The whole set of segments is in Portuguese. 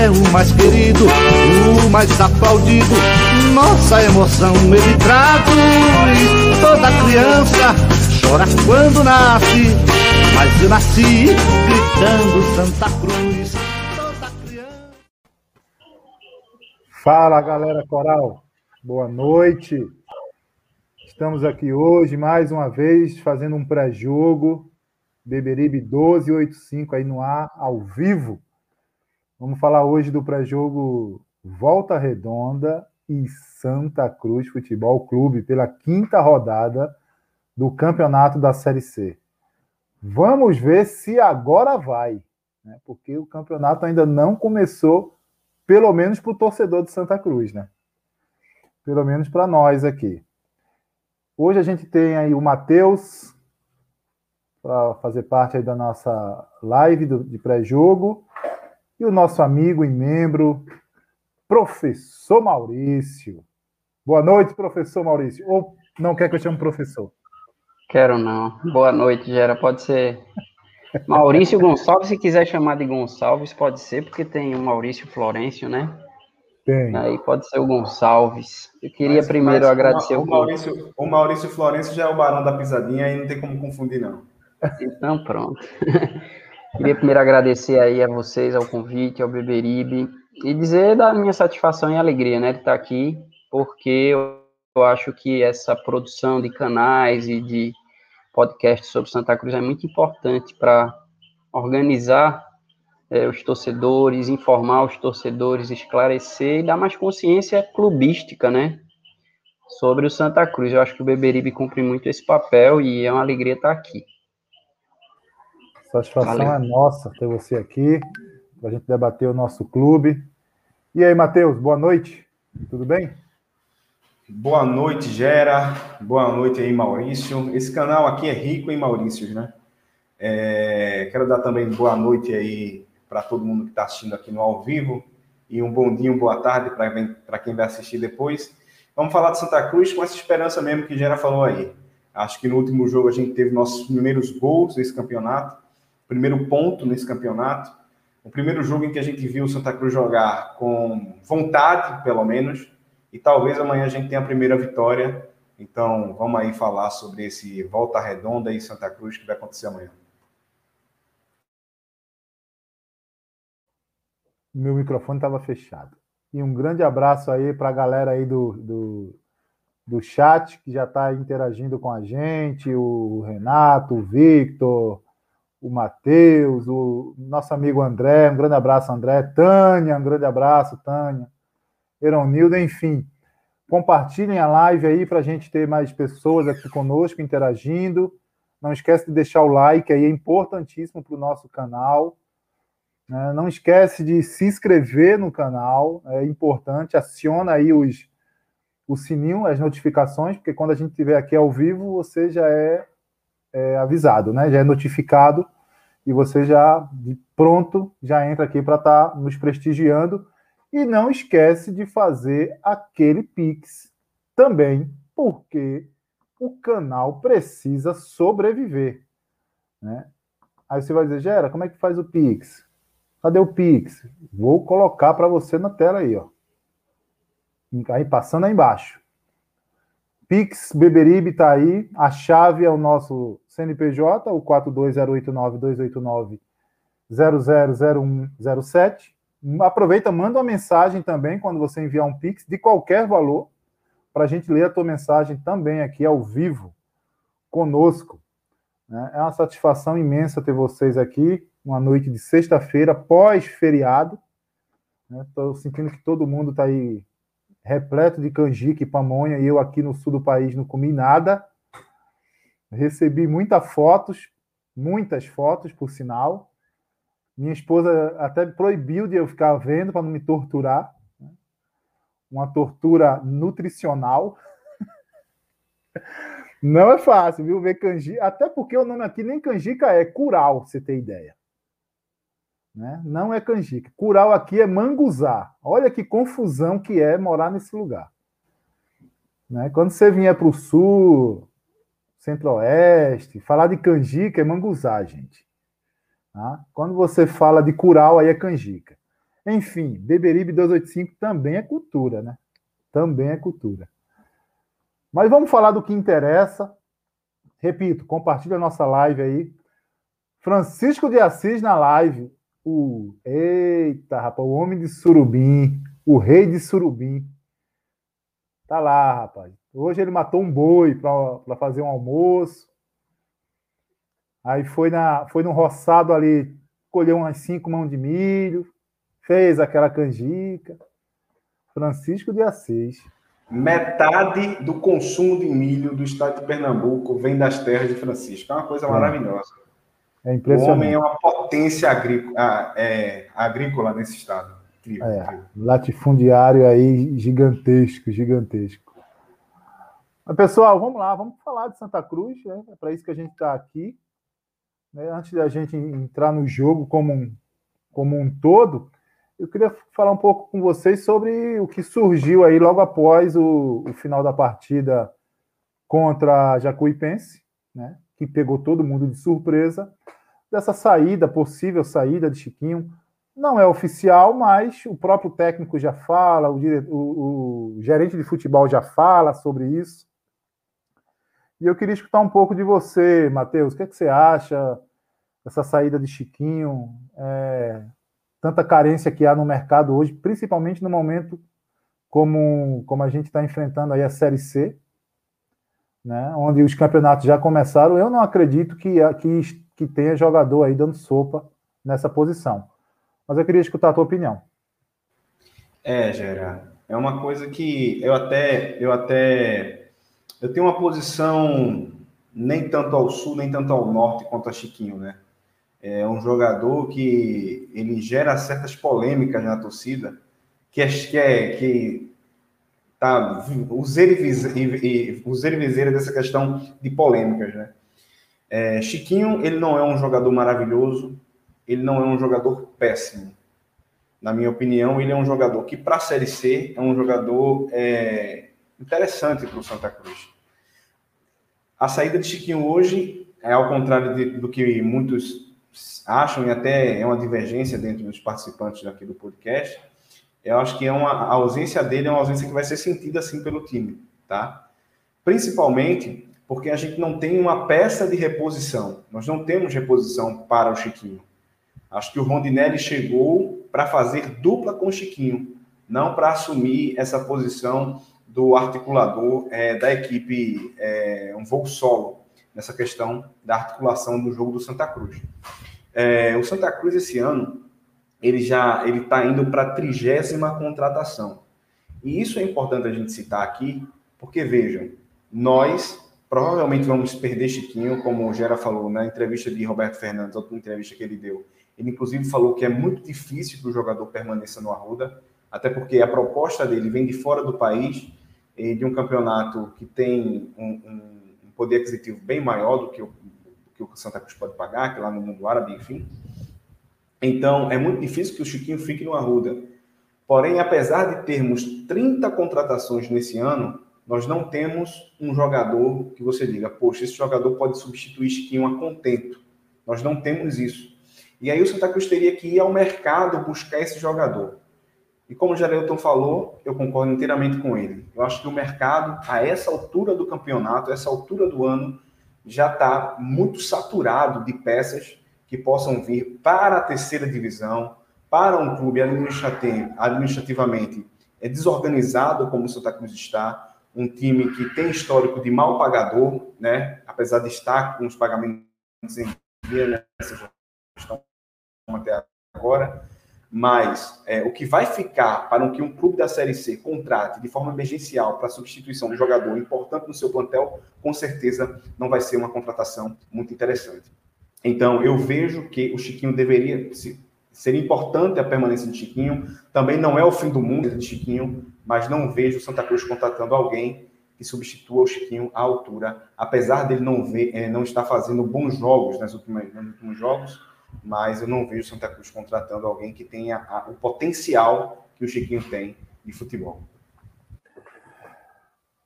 É o mais querido, o mais aplaudido. Nossa emoção ele traduz. Toda criança chora quando nasce, mas eu nasci gritando Santa Cruz. Toda criança. Fala galera coral, boa noite. Estamos aqui hoje mais uma vez fazendo um pré-jogo Beberibe 1285 aí no ar ao vivo. Vamos falar hoje do pré-jogo Volta Redonda e Santa Cruz Futebol Clube pela quinta rodada do campeonato da Série C. Vamos ver se agora vai, né? porque o campeonato ainda não começou, pelo menos para o torcedor de Santa Cruz, né? Pelo menos para nós aqui. Hoje a gente tem aí o Matheus para fazer parte da nossa live do, de pré-jogo e o nosso amigo e membro, professor Maurício. Boa noite, professor Maurício. Ou não quer que eu chame professor? Quero não. Boa noite, Gera. Pode ser Maurício Gonçalves, se quiser chamar de Gonçalves, pode ser, porque tem o Maurício Florencio, né? Tem. Aí pode ser o Gonçalves. Eu queria Mas- primeiro mas agradecer o, o Maurício, o Maurício Florencio já é o barão da pisadinha e não tem como confundir, não. Então, pronto. Queria primeiro agradecer aí a vocês, ao convite, ao Beberibe, e dizer da minha satisfação e alegria, né, de estar aqui, porque eu, eu acho que essa produção de canais e de podcasts sobre Santa Cruz é muito importante para organizar eh, os torcedores, informar os torcedores, esclarecer e dar mais consciência clubística, né, sobre o Santa Cruz. Eu acho que o Beberibe cumpre muito esse papel e é uma alegria estar aqui. Satisfação Valeu. é nossa ter você aqui, para a gente debater o nosso clube. E aí, Matheus, boa noite. Tudo bem? Boa noite, Gera. Boa noite aí, Maurício. Esse canal aqui é rico em Maurícios, né? É, quero dar também boa noite aí para todo mundo que está assistindo aqui no ao vivo e um bom dia, uma boa tarde para quem vai assistir depois. Vamos falar de Santa Cruz com essa esperança mesmo que Gera falou aí. Acho que no último jogo a gente teve nossos primeiros gols nesse campeonato, primeiro ponto nesse campeonato. O primeiro jogo em que a gente viu o Santa Cruz jogar com vontade, pelo menos, e talvez amanhã a gente tenha a primeira vitória. Então, vamos aí falar sobre esse Volta Redonda e Santa Cruz que vai acontecer amanhã. Meu microfone estava fechado. E um grande abraço aí para a galera aí do, do, do chat que já está interagindo com a gente, o Renato, o Victor, o Matheus, o nosso amigo André, um grande abraço, André, Tânia, um grande abraço, Tânia, Eronildo, enfim. Compartilhem a live aí para a gente ter mais pessoas aqui conosco interagindo. Não esquece de deixar o like aí, é importantíssimo para o nosso canal. né? Não esquece de se inscrever no canal, é importante. Aciona aí os, o sininho, as notificações, porque quando a gente estiver aqui ao vivo, você já é, é avisado, né? Já é notificado e você já de pronto já entra aqui para estar nos prestigiando. E não esquece de fazer aquele Pix também, porque o canal precisa sobreviver. Né? Aí você vai dizer, Gera, como é que faz o Pix? Cadê o Pix? Vou colocar para você na tela aí, ó. Aí passando aí embaixo. Pix Beberibe está aí. A chave é o nosso CNPJ, o 42089-289-000107. Aproveita, manda uma mensagem também quando você enviar um Pix de qualquer valor, para a gente ler a tua mensagem também aqui ao vivo, conosco. Né? É uma satisfação imensa ter vocês aqui, uma noite de sexta-feira, pós-feriado. Estou né? sentindo que todo mundo está aí repleto de canjica e pamonha, e eu aqui no sul do país não comi nada. Recebi muitas fotos, muitas fotos, por sinal. Minha esposa até proibiu de eu ficar vendo para não me torturar. Né? Uma tortura nutricional. Não é fácil, viu? Ver canjica. Até porque o nome aqui nem canjica é curau, você ter ideia. Né? Não é canjica. Curau aqui é manguzá. Olha que confusão que é morar nesse lugar. Né? Quando você vier para o sul, centro-oeste, falar de canjica é manguzá, gente. Tá? Quando você fala de curau, aí é canjica. Enfim, Beberibe 285 também é cultura, né? Também é cultura. Mas vamos falar do que interessa. Repito, compartilha a nossa live aí. Francisco de Assis na live. O eita, rapaz, o homem de Surubim, o rei de Surubim. Tá lá, rapaz. Hoje ele matou um boi para fazer um almoço. Aí foi, na, foi no roçado ali, colheu umas cinco mãos de milho, fez aquela canjica. Francisco de Assis. Metade do consumo de milho do estado de Pernambuco vem das terras de Francisco. É uma coisa maravilhosa. É impressionante. O homem é uma potência agrícola, ah, é, agrícola nesse estado. É. Latifundiário aí gigantesco, gigantesco. Mas, pessoal, vamos lá, vamos falar de Santa Cruz, né? é para isso que a gente está aqui. Né? Antes da gente entrar no jogo como um, como um todo, eu queria falar um pouco com vocês sobre o que surgiu aí logo após o, o final da partida contra a Jacuipense, né? Que pegou todo mundo de surpresa, dessa saída, possível saída de Chiquinho. Não é oficial, mas o próprio técnico já fala, o, o, o gerente de futebol já fala sobre isso. E eu queria escutar um pouco de você, Matheus. O que, é que você acha dessa saída de Chiquinho? É, tanta carência que há no mercado hoje, principalmente no momento como, como a gente está enfrentando aí a Série C, né, onde os campeonatos já começaram. Eu não acredito que, que, que tenha jogador aí dando sopa nessa posição. Mas eu queria escutar a tua opinião. É, Gera, é uma coisa que eu até, eu até eu tenho uma posição nem tanto ao sul, nem tanto ao norte quanto a Chiquinho, né? É um jogador que ele gera certas polêmicas na torcida, que é que, é, que tá useira e viseira dessa questão de polêmicas, né? É, Chiquinho, ele não é um jogador maravilhoso, ele não é um jogador péssimo. Na minha opinião, ele é um jogador que, para a Série C, é um jogador é, interessante para o Santa Cruz. A saída de Chiquinho hoje é ao contrário de, do que muitos acham, e até é uma divergência dentro dos participantes aqui do podcast. Eu acho que é uma, a ausência dele é uma ausência que vai ser sentida assim pelo time, tá? Principalmente porque a gente não tem uma peça de reposição. Nós não temos reposição para o Chiquinho. Acho que o Rondinelli chegou para fazer dupla com o Chiquinho, não para assumir essa posição do articulador é, da equipe, é, um voo solo, nessa questão da articulação do jogo do Santa Cruz. É, o Santa Cruz, esse ano, ele já ele está indo para a trigésima contratação. E isso é importante a gente citar aqui, porque vejam, nós provavelmente vamos perder Chiquinho, como o Gera falou na entrevista de Roberto Fernandes, outra entrevista que ele deu. Ele, inclusive, falou que é muito difícil que o jogador permaneça no Arruda, até porque a proposta dele vem de fora do país de um campeonato que tem um, um, poder aquisitivo bem maior do que, o, que o Santa Cruz pode pagar, que é lá no mundo árabe, enfim. Então, é muito difícil que o Chiquinho fique no Arruda. Porém, apesar de termos 30 contratações nesse ano, nós não temos um jogador que você diga, poxa, esse jogador pode substituir Chiquinho a contento. Nós não temos isso. E aí o Santa Cruz teria que ir ao mercado buscar esse jogador. E como o Gerelton falou, eu concordo inteiramente com ele. Eu acho que o mercado, a essa altura do campeonato, a essa altura do ano, já está muito saturado de peças que possam vir para a terceira divisão, para um clube administrativamente é desorganizado como o Santa Cruz está, um time que tem histórico de mal pagador, né? apesar de estar com os pagamentos em dia nessa gestão até agora, mas é, o que vai ficar para que um clube da Série C contrate de forma emergencial para substituição de jogador importante no seu plantel, com certeza não vai ser uma contratação muito interessante. Então, eu vejo que o Chiquinho deveria, seria importante a permanência de Chiquinho, também não é o fim do mundo de Chiquinho, mas não vejo o Santa Cruz contratando alguém que substitua o Chiquinho à altura, apesar dele não, ver, é, não estar fazendo bons jogos nas últimas, nos últimos jogos, mas eu não vejo Santa Cruz contratando alguém que tenha o potencial que o Chiquinho tem de futebol.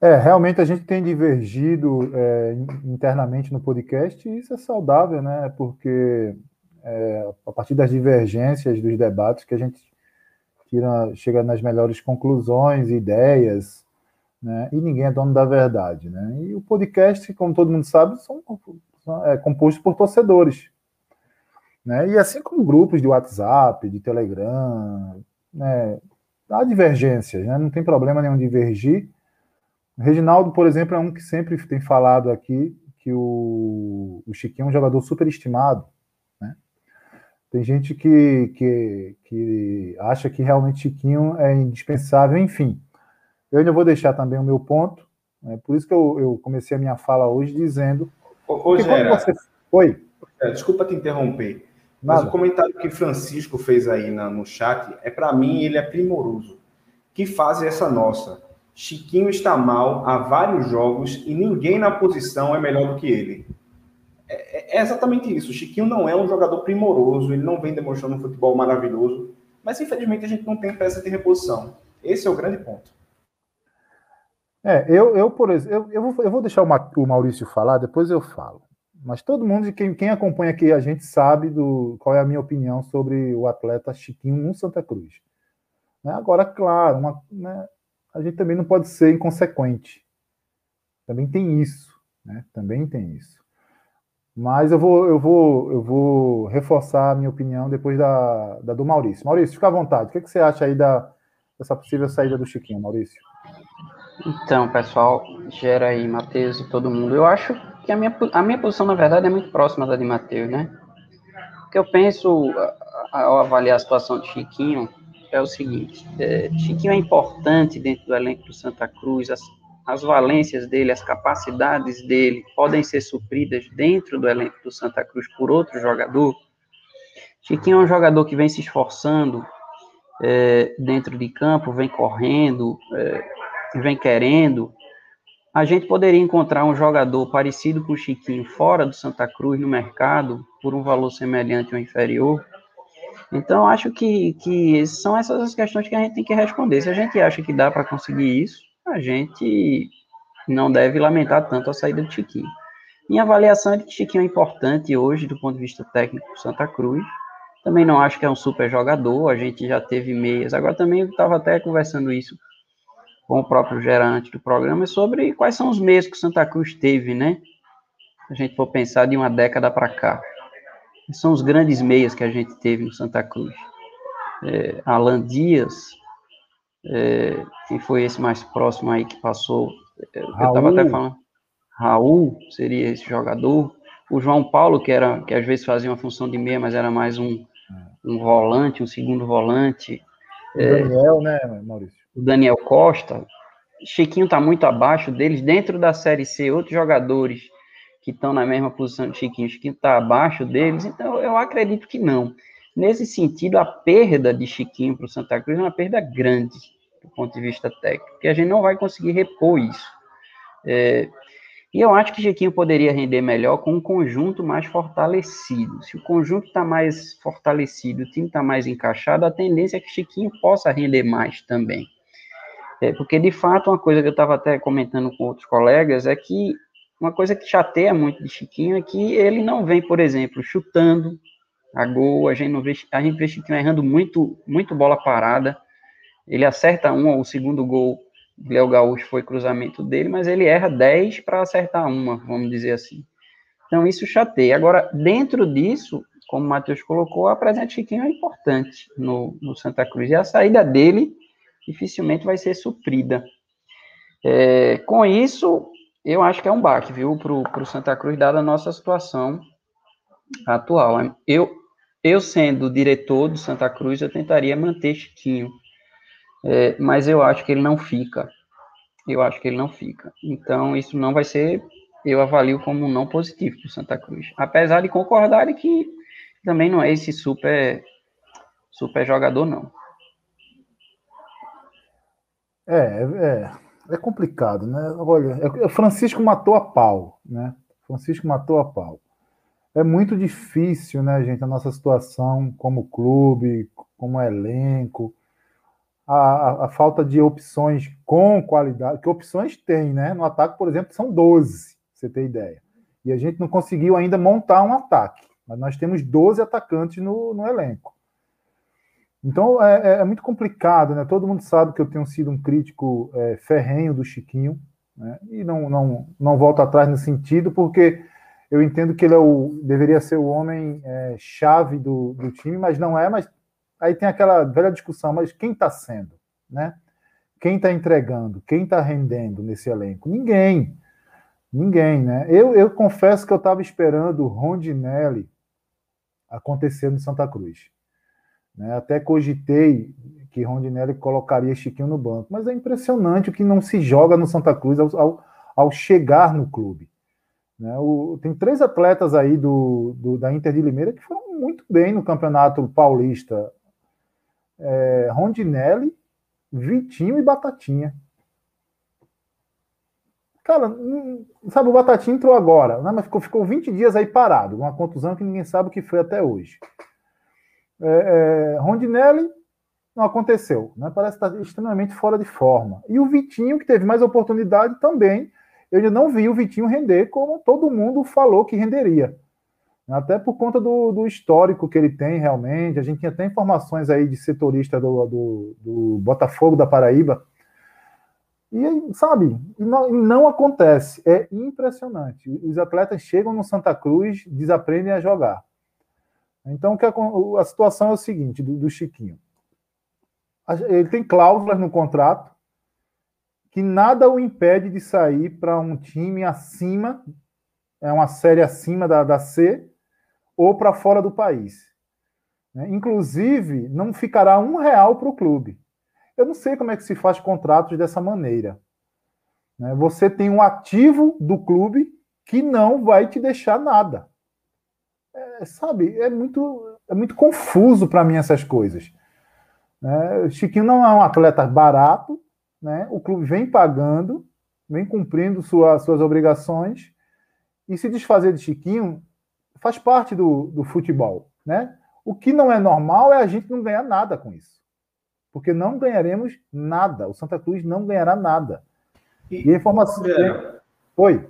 É, realmente a gente tem divergido é, internamente no podcast e isso é saudável, né? Porque é, a partir das divergências dos debates que a gente tira, chega nas melhores conclusões, ideias, né? E ninguém é dono da verdade, né? E o podcast, como todo mundo sabe, são, são é composto por torcedores. Né? E assim como grupos de WhatsApp, de Telegram, né? há divergências, né? não tem problema nenhum divergir. Reginaldo, por exemplo, é um que sempre tem falado aqui que o, o Chiquinho é um jogador superestimado. Né? Tem gente que, que, que acha que realmente Chiquinho é indispensável, enfim. Eu ainda vou deixar também o meu ponto, né? por isso que eu, eu comecei a minha fala hoje dizendo. Ô, ô Gera, você... Oi. É, desculpa te interromper. Mas Nada. o comentário que Francisco fez aí na, no chat é para mim ele é primoroso. Que fase é essa nossa? Chiquinho está mal há vários jogos e ninguém na posição é melhor do que ele. É, é, é exatamente isso. Chiquinho não é um jogador primoroso, ele não vem demonstrando um futebol maravilhoso, mas infelizmente a gente não tem peça de reposição. Esse é o grande ponto. É, eu, eu por exemplo, eu, eu, vou, eu vou deixar o Maurício falar, depois eu falo. Mas todo mundo, quem, quem acompanha aqui a gente sabe do qual é a minha opinião sobre o atleta Chiquinho no Santa Cruz. Né? Agora, claro, uma, né, a gente também não pode ser inconsequente. Também tem isso, né? Também tem isso. Mas eu vou, eu vou, eu vou reforçar a minha opinião depois da, da do Maurício. Maurício, fica à vontade. O que, que você acha aí da, dessa possível saída do Chiquinho, Maurício? Então, pessoal, gera aí, Matheus e todo mundo. Eu acho que a minha, a minha posição, na verdade, é muito próxima da de Matheus, né? O que eu penso ao avaliar a situação de Chiquinho é o seguinte: é, Chiquinho é importante dentro do elenco do Santa Cruz, as, as valências dele, as capacidades dele podem ser supridas dentro do elenco do Santa Cruz por outro jogador. Chiquinho é um jogador que vem se esforçando é, dentro de campo, vem correndo, é, vem querendo, a gente poderia encontrar um jogador parecido com o Chiquinho fora do Santa Cruz no mercado por um valor semelhante ou inferior. Então, acho que, que são essas as questões que a gente tem que responder. Se a gente acha que dá para conseguir isso, a gente não deve lamentar tanto a saída do Chiquinho. Minha avaliação é de que Chiquinho é importante hoje do ponto de vista técnico do Santa Cruz. Também não acho que é um super jogador, a gente já teve meias. Agora também estava até conversando isso com o próprio gerante do programa sobre quais são os meios que Santa Cruz teve, né? Se a gente for pensar de uma década para cá. São os grandes meios que a gente teve no Santa Cruz. É, Alan Dias, é, quem foi esse mais próximo aí que passou? É, eu estava até falando. Raul seria esse jogador. O João Paulo, que era que às vezes fazia uma função de meia, mas era mais um, um volante, um segundo volante. O Daniel, né, Maurício? o Daniel Costa, Chiquinho está muito abaixo deles. Dentro da Série C, outros jogadores que estão na mesma posição de Chiquinho, Chiquinho está abaixo deles, então eu acredito que não. Nesse sentido, a perda de Chiquinho para o Santa Cruz é uma perda grande do ponto de vista técnico, porque a gente não vai conseguir repor isso. É, e eu acho que Chiquinho poderia render melhor com um conjunto mais fortalecido. Se o conjunto está mais fortalecido, o time está mais encaixado, a tendência é que Chiquinho possa render mais também. É, porque, de fato, uma coisa que eu estava até comentando com outros colegas é que uma coisa que chateia muito de Chiquinho é que ele não vem, por exemplo, chutando a gol, a gente, não vê, a gente vê Chiquinho errando muito, muito bola parada, Ele acerta um, o segundo gol do Léo Gaúcho foi cruzamento dele, mas ele erra 10 para acertar uma, vamos dizer assim. Então isso chateia. Agora, dentro disso, como o Matheus colocou, a presença de Chiquinho é importante no, no Santa Cruz. E a saída dele dificilmente vai ser suprida. É, com isso, eu acho que é um baque, viu, para o Santa Cruz, dada a nossa situação atual. Eu, eu sendo diretor do Santa Cruz, eu tentaria manter Chiquinho, é, mas eu acho que ele não fica. Eu acho que ele não fica. Então, isso não vai ser, eu avalio como não positivo para o Santa Cruz. Apesar de concordar que também não é esse super, super jogador, não. É, é, é complicado, né? Olha, é, Francisco matou a pau, né? Francisco matou a pau. É muito difícil, né, gente, a nossa situação como clube, como elenco, a, a, a, falta de opções com qualidade, que opções tem, né? No ataque, por exemplo, são 12, você ter ideia. E a gente não conseguiu ainda montar um ataque, mas nós temos 12 atacantes no, no elenco. Então é, é, é, muito complicado, né? Todo mundo sabe que eu tenho sido um crítico é, ferrenho do Chiquinho, né? E não, não, não volto atrás no sentido, porque eu entendo que ele é o, deveria ser o homem é, chave do, do time, mas não é. Mas aí tem aquela velha discussão: mas quem está sendo, né? Quem está entregando? Quem está rendendo nesse elenco? Ninguém. Ninguém, né? Eu, eu confesso que eu estava esperando o Rondinelli acontecer no Santa Cruz. Né? Até cogitei que Rondinelli colocaria Chiquinho no banco, mas é impressionante o que não se joga no Santa Cruz ao, ao, ao chegar no clube. Né? O, tem três atletas aí do, do, da Inter de Limeira que foram muito bem no Campeonato Paulista. É, Rondinelli, Vitinho e Batatinha. Cara, sabe, o Batatinha entrou agora, né? mas ficou, ficou 20 dias aí parado, uma contusão que ninguém sabe o que foi até hoje. É, é, Rondinelli não aconteceu, né? parece estar extremamente fora de forma. E o Vitinho, que teve mais oportunidade também, eu ainda não vi o Vitinho render como todo mundo falou que renderia. Até por conta do, do histórico que ele tem realmente. A gente tinha até informações aí de setorista do, do, do Botafogo da Paraíba. E, sabe, não, não acontece. É impressionante. Os atletas chegam no Santa Cruz, desaprendem a jogar. Então, a, situação é o seguinte, do, do Chiquinho. Ele tem cláusulas no contrato que nada o impede de sair para um time acima, é uma série acima da, da C, ou para fora do país. Né? Inclusive, não ficará um real para o clube. Eu não sei como é que se faz contratos dessa maneira. Né? Você tem um ativo do clube que não vai te deixar nada é, sabe, é muito, é muito confuso para mim essas coisas. Né? Chiquinho não é um atleta barato, né? o clube vem pagando, vem cumprindo sua, suas obrigações, e se desfazer de Chiquinho faz parte do, do futebol. Né? O que não é normal é a gente não ganhar nada com isso. Porque não ganharemos nada. O Santa Cruz não ganhará nada. E, e a informação. Oi.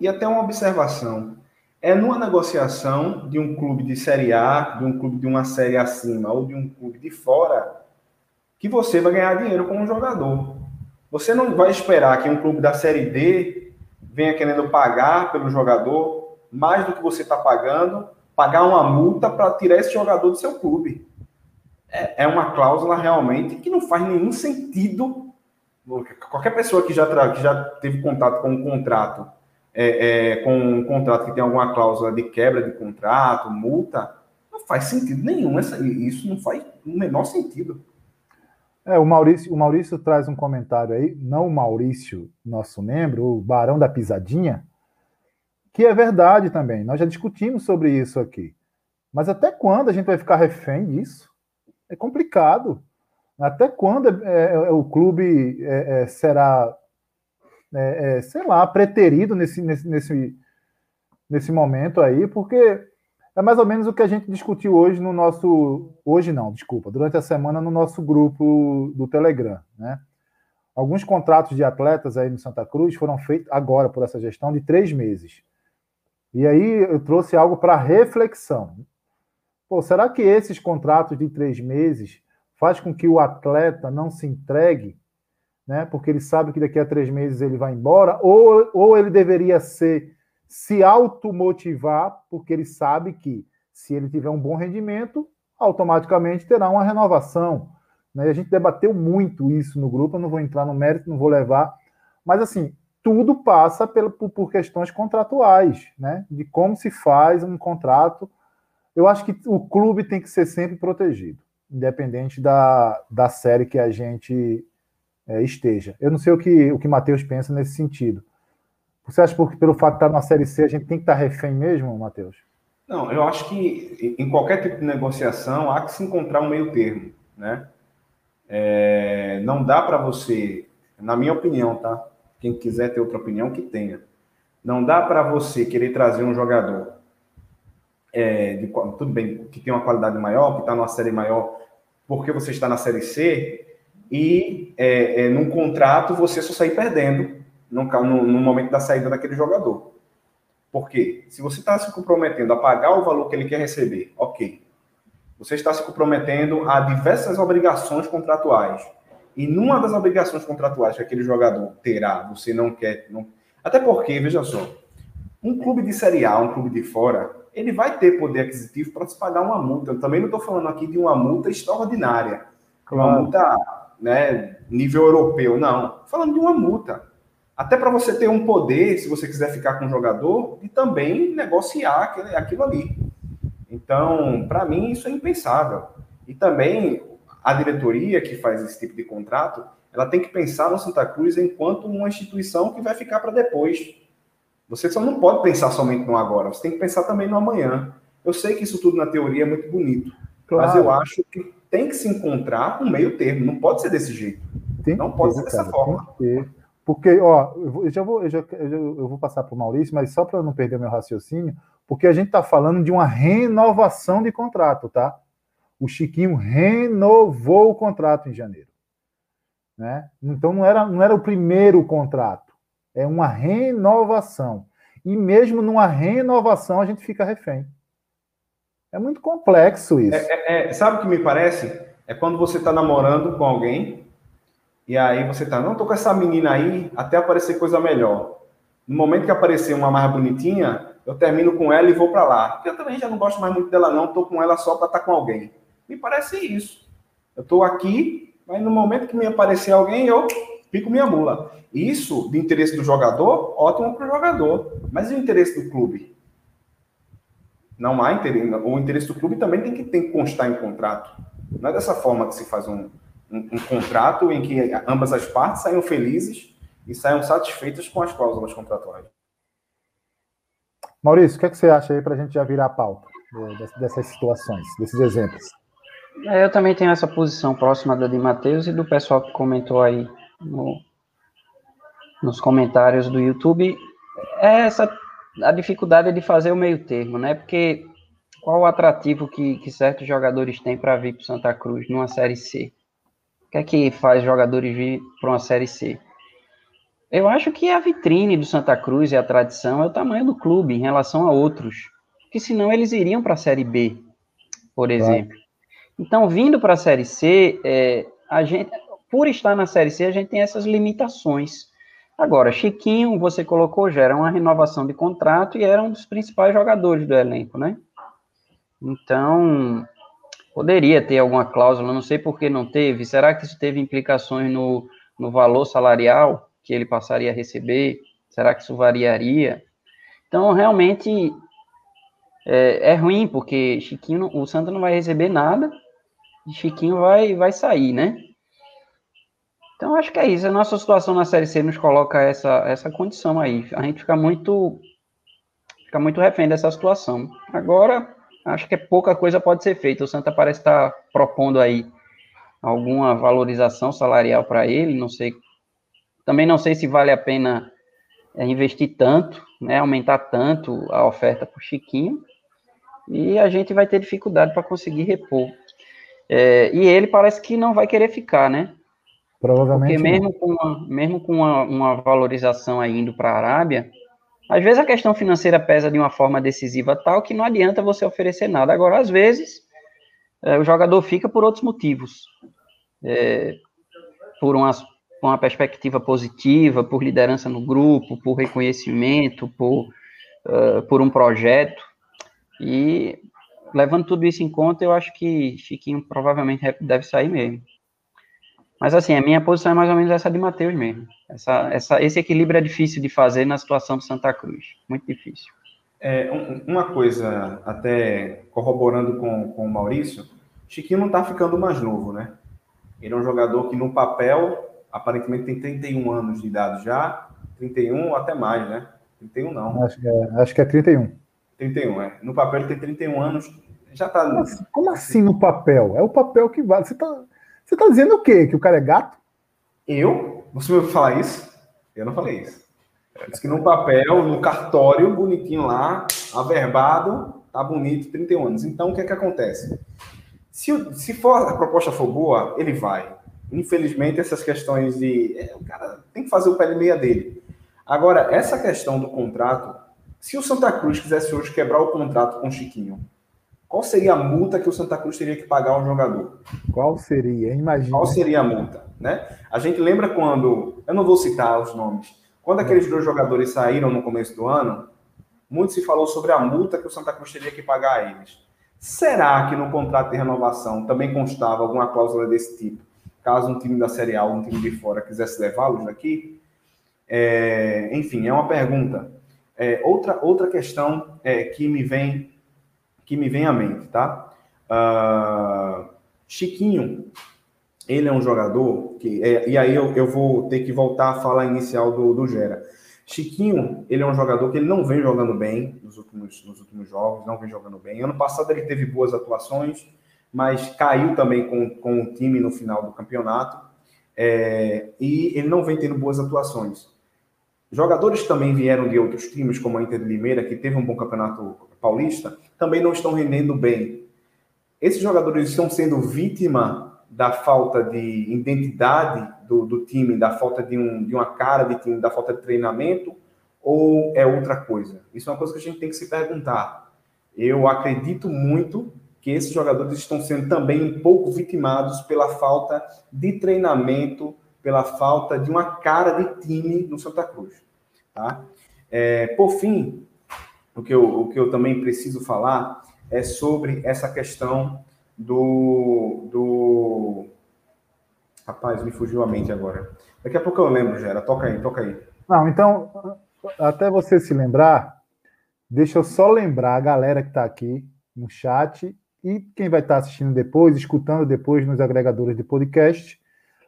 E até uma observação é numa negociação de um clube de Série A, de um clube de uma série acima ou de um clube de fora, que você vai ganhar dinheiro como jogador. Você não vai esperar que um clube da Série D venha querendo pagar pelo jogador mais do que você está pagando, pagar uma multa para tirar esse jogador do seu clube. É, é uma cláusula realmente que não faz nenhum sentido. Qualquer pessoa que já, que já teve contato com um contrato é, é, com um contrato que tem alguma cláusula de quebra de contrato, multa, não faz sentido nenhum. Essa, isso não faz o menor sentido. É, o Maurício, o Maurício traz um comentário aí, não o Maurício, nosso membro, o Barão da Pisadinha, que é verdade também. Nós já discutimos sobre isso aqui. Mas até quando a gente vai ficar refém disso? É complicado. Até quando é, é, o clube é, é será é, é, sei lá, preterido nesse, nesse, nesse, nesse momento aí, porque é mais ou menos o que a gente discutiu hoje no nosso. Hoje não, desculpa, durante a semana no nosso grupo do Telegram, né? Alguns contratos de atletas aí no Santa Cruz foram feitos agora por essa gestão de três meses. E aí eu trouxe algo para reflexão. Pô, será que esses contratos de três meses faz com que o atleta não se entregue, né? Porque ele sabe que daqui a três meses ele vai embora, ou, ou ele deveria ser se automotivar, porque ele sabe que se ele tiver um bom rendimento, automaticamente terá uma renovação. Né? A gente debateu muito isso no grupo, eu não vou entrar no mérito, não vou levar, mas assim, tudo passa pelo, por, questões contratuais, né? De como se faz um contrato. Eu acho que o clube tem que ser sempre protegido, independente da, da série que a gente é, esteja. Eu não sei o que o que Matheus pensa nesse sentido. Você acha que pelo fato de estar na Série C a gente tem que estar refém mesmo, Matheus? Não, eu acho que em qualquer tipo de negociação há que se encontrar um meio termo, né? É, não dá para você, na minha opinião, tá? Quem quiser ter outra opinião, que tenha. Não dá para você querer trazer um jogador, é, de, tudo bem, que tem uma qualidade maior, que está numa série maior, porque você está na série C, e é, é, num contrato você só sair perdendo no, no, no momento da saída daquele jogador. Porque se você está se comprometendo a pagar o valor que ele quer receber, ok. Você está se comprometendo a diversas obrigações contratuais. E numa das obrigações contratuais que aquele jogador terá, você não quer. Não... Até porque, veja só, um clube de Série A, um clube de fora, ele vai ter poder aquisitivo para se pagar uma multa. Eu também não estou falando aqui de uma multa extraordinária, claro. uma multa né, nível europeu, não. Falando de uma multa. Até para você ter um poder, se você quiser ficar com o jogador, e também negociar aquilo ali. Então, para mim, isso é impensável. E também a diretoria que faz esse tipo de contrato, ela tem que pensar no Santa Cruz enquanto uma instituição que vai ficar para depois. Você só não pode pensar somente no agora, você tem que pensar também no amanhã. Eu sei que isso tudo na teoria é muito bonito, claro. mas eu acho que tem que se encontrar um meio termo, não pode ser desse jeito. Tem não pode ter, ser dessa cara, forma. Porque, ó, eu já vou, eu já, eu vou passar para o Maurício, mas só para não perder meu raciocínio, porque a gente está falando de uma renovação de contrato, tá? O Chiquinho renovou o contrato em janeiro. Né? Então não era, não era o primeiro contrato, é uma renovação. E mesmo numa renovação a gente fica refém. É muito complexo isso. É, é, é, sabe o que me parece? É quando você está namorando com alguém e aí você tá, não, tô com essa menina aí até aparecer coisa melhor. No momento que aparecer uma mais bonitinha, eu termino com ela e vou para lá. Porque eu também já não gosto mais muito dela, não. Tô com ela só para estar tá com alguém. Me parece isso. Eu tô aqui, mas no momento que me aparecer alguém, eu pico minha mula. Isso, de interesse do jogador, ótimo para o jogador. Mas e o interesse do clube? Não há interesse. O interesse do clube também tem que, tem que constar em contrato. Não é dessa forma que se faz um, um, um contrato em que ambas as partes saiam felizes e saiam satisfeitas com as cláusulas contratuais. Maurício, o que, é que você acha aí para a gente já virar a pauta dessas situações, desses exemplos? É, eu também tenho essa posição próxima da de Matheus e do pessoal que comentou aí no, nos comentários do YouTube. É essa a dificuldade de fazer o meio termo, né? Porque qual o atrativo que, que certos jogadores têm para vir para Santa Cruz numa Série C? que é que faz jogadores vir para uma Série C? Eu acho que a vitrine do Santa Cruz e a tradição é o tamanho do clube em relação a outros, porque senão eles iriam para a Série B, por exemplo. Então, vindo para a Série C, é, a gente, por estar na Série C, a gente tem essas limitações. Agora, Chiquinho, você colocou, já era uma renovação de contrato e era um dos principais jogadores do elenco, né? Então, Poderia ter alguma cláusula, não sei por que não teve. Será que isso teve implicações no, no valor salarial que ele passaria a receber? Será que isso variaria? Então, realmente, é, é ruim, porque Chiquinho, o Santa não vai receber nada e Chiquinho vai, vai sair, né? Então, acho que é isso. A nossa situação na Série C nos coloca essa, essa condição aí. A gente fica muito, fica muito refém dessa situação. Agora, acho que pouca coisa pode ser feita. O Santa parece estar propondo aí alguma valorização salarial para ele, não sei. Também não sei se vale a pena é, investir tanto, né, aumentar tanto a oferta para o Chiquinho, e a gente vai ter dificuldade para conseguir repor. É, e ele parece que não vai querer ficar, né? Provavelmente. Porque mesmo com uma, mesmo com uma, uma valorização aí indo para a Arábia, às vezes a questão financeira pesa de uma forma decisiva tal que não adianta você oferecer nada. Agora, às vezes, é, o jogador fica por outros motivos. É, por uma, uma perspectiva positiva, por liderança no grupo, por reconhecimento, por, uh, por um projeto. E levando tudo isso em conta, eu acho que Chiquinho provavelmente deve sair mesmo. Mas assim, a minha posição é mais ou menos essa de Matheus mesmo. Essa, essa, esse equilíbrio é difícil de fazer na situação do Santa Cruz. Muito difícil. É, uma coisa, até corroborando com, com o Maurício, Chiquinho não está ficando mais novo, né? Ele é um jogador que no papel, aparentemente tem 31 anos de idade já, 31 até mais, né? 31 não. Acho que é, acho que é 31. 31, é. No papel ele tem 31 anos, já tá... Como assim, como assim no papel? É o papel que vale. Você tá, você tá dizendo o quê? Que o cara é gato? Eu? Você me ouviu falar isso? Eu não falei isso. Diz que no papel, no cartório, bonitinho lá, averbado, tá bonito, 31 anos. Então, o que é que acontece? Se, se for, a proposta for boa, ele vai. Infelizmente, essas questões de. É, o cara tem que fazer o pé de meia dele. Agora, essa questão do contrato, se o Santa Cruz quisesse hoje quebrar o contrato com o Chiquinho, qual seria a multa que o Santa Cruz teria que pagar ao jogador? Qual seria? Imagina. Qual seria a multa? Né? A gente lembra quando. Eu não vou citar os nomes quando aqueles dois jogadores saíram no começo do ano, muito se falou sobre a multa que o Santa Cruz teria que pagar a eles. Será que no contrato de renovação também constava alguma cláusula desse tipo? Caso um time da Série A ou um time de fora quisesse levá-los daqui? É, enfim, é uma pergunta. É, outra, outra questão é, que, me vem, que me vem à mente, tá? Uh, Chiquinho ele é um jogador que. É, e aí eu, eu vou ter que voltar à fala inicial do, do Gera. Chiquinho, ele é um jogador que ele não vem jogando bem nos últimos, nos últimos jogos, não vem jogando bem. Ano passado ele teve boas atuações, mas caiu também com, com o time no final do campeonato. É, e ele não vem tendo boas atuações. Jogadores também vieram de outros times, como a Inter de Limeira, que teve um bom campeonato paulista, também não estão rendendo bem. Esses jogadores estão sendo vítima da falta de identidade do, do time, da falta de, um, de uma cara de time, da falta de treinamento, ou é outra coisa? Isso é uma coisa que a gente tem que se perguntar. Eu acredito muito que esses jogadores estão sendo também um pouco vitimados pela falta de treinamento, pela falta de uma cara de time no Santa Cruz. Tá? É, por fim, o que, eu, o que eu também preciso falar é sobre essa questão do, do. Rapaz, me fugiu a mente agora. Daqui a pouco eu lembro, Gera. Toca aí, toca aí. Não, então, até você se lembrar, deixa eu só lembrar a galera que está aqui no chat e quem vai estar tá assistindo depois, escutando depois nos agregadores de podcast,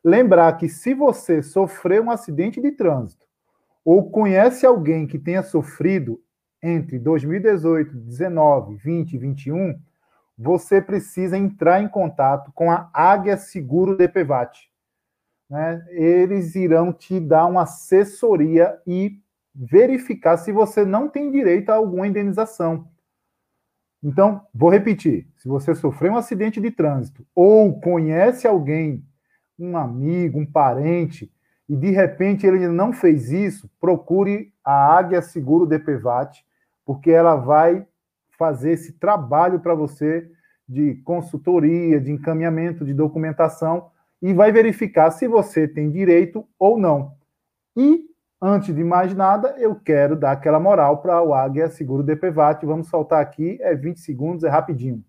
lembrar que se você sofreu um acidente de trânsito ou conhece alguém que tenha sofrido entre 2018, 19, 20 e 21, você precisa entrar em contato com a Águia Seguro DPVAT. Né? Eles irão te dar uma assessoria e verificar se você não tem direito a alguma indenização. Então, vou repetir: se você sofreu um acidente de trânsito ou conhece alguém, um amigo, um parente, e de repente ele não fez isso, procure a Águia Seguro DPVAT, porque ela vai fazer esse trabalho para você de consultoria, de encaminhamento de documentação e vai verificar se você tem direito ou não. E, antes de mais nada, eu quero dar aquela moral para o Águia Seguro DPVAT. Vamos soltar aqui, é 20 segundos, é rapidinho.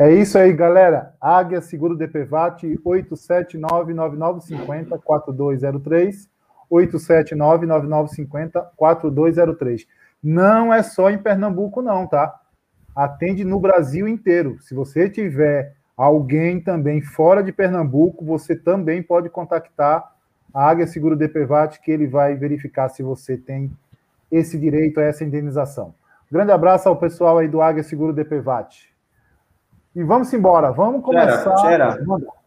É isso aí, galera. Águia Seguro DPVAT 879-9950-4203. 879-9950-4203. Não é só em Pernambuco, não, tá? Atende no Brasil inteiro. Se você tiver alguém também fora de Pernambuco, você também pode contactar a Águia Seguro DPVAT, que ele vai verificar se você tem esse direito a essa indenização. Grande abraço ao pessoal aí do Águia Seguro DPVAT. E vamos embora, vamos começar. Gera,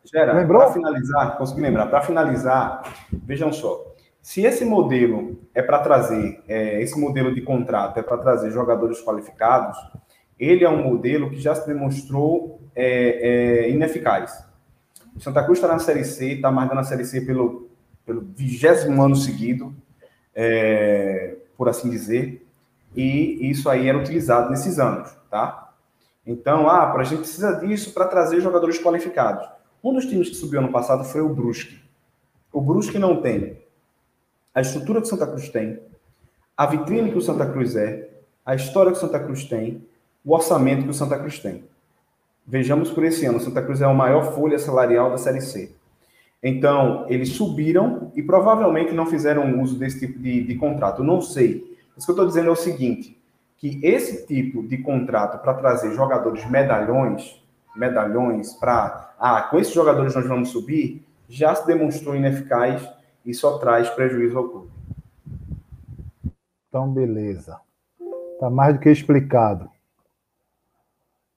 Gera, Lembrou? Para finalizar, consegui lembrar, para finalizar, vejam só. Se esse modelo é para trazer, é, esse modelo de contrato é para trazer jogadores qualificados, ele é um modelo que já se demonstrou é, é, ineficaz. O Santa Cruz está na Série C, está marcando a Série C pelo vigésimo ano seguido, é, por assim dizer, e isso aí era utilizado nesses anos, tá? Então, ah, a gente precisa disso para trazer jogadores qualificados. Um dos times que subiu ano passado foi o Brusque. O Brusque não tem a estrutura que o Santa Cruz tem, a vitrine que o Santa Cruz é, a história que o Santa Cruz tem, o orçamento que o Santa Cruz tem. Vejamos por esse ano, o Santa Cruz é a maior folha salarial da Série C. Então, eles subiram e provavelmente não fizeram uso desse tipo de, de contrato. Não sei. Mas o que eu estou dizendo é o seguinte: que esse tipo de contrato para trazer jogadores medalhões, medalhões para. Ah, com esses jogadores nós vamos subir, já se demonstrou ineficaz e só traz prejuízo ao clube. Então, beleza. Está mais do que explicado.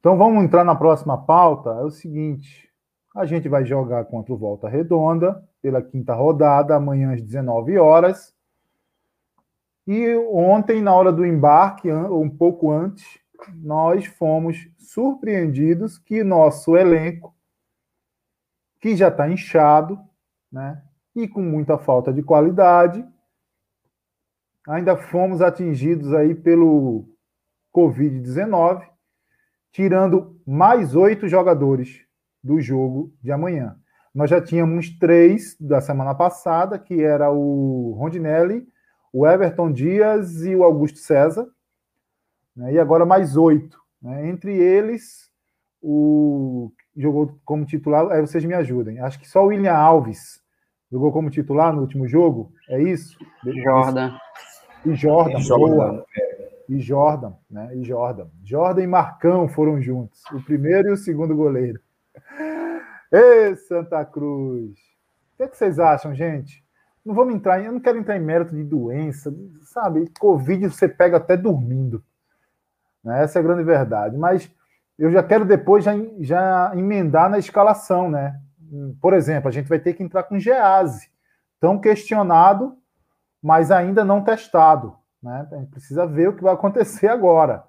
Então, vamos entrar na próxima pauta. É o seguinte: a gente vai jogar contra o Volta Redonda pela quinta rodada, amanhã às 19 horas. E ontem, na hora do embarque, um pouco antes, nós fomos surpreendidos que nosso elenco, que já está inchado, né, e com muita falta de qualidade, ainda fomos atingidos aí pelo Covid-19, tirando mais oito jogadores do jogo de amanhã. Nós já tínhamos três da semana passada, que era o Rondinelli, o Everton Dias e o Augusto César, né, e agora mais oito. Né, entre eles, o jogou como titular, aí vocês me ajudem. Acho que só o William Alves jogou como titular no último jogo, é isso? Jordan. E Jordan, Jordan. boa. E Jordan, né? E Jordan. Jordan e Marcão foram juntos, o primeiro e o segundo goleiro. Ê, Santa Cruz! O que, é que vocês acham, gente? Não vamos entrar, eu não quero entrar em mérito de doença, sabe? Covid você pega até dormindo. Né? Essa é a grande verdade. Mas eu já quero depois já, já emendar na escalação, né? Por exemplo, a gente vai ter que entrar com Gease, tão questionado, mas ainda não testado. Né? A gente precisa ver o que vai acontecer agora.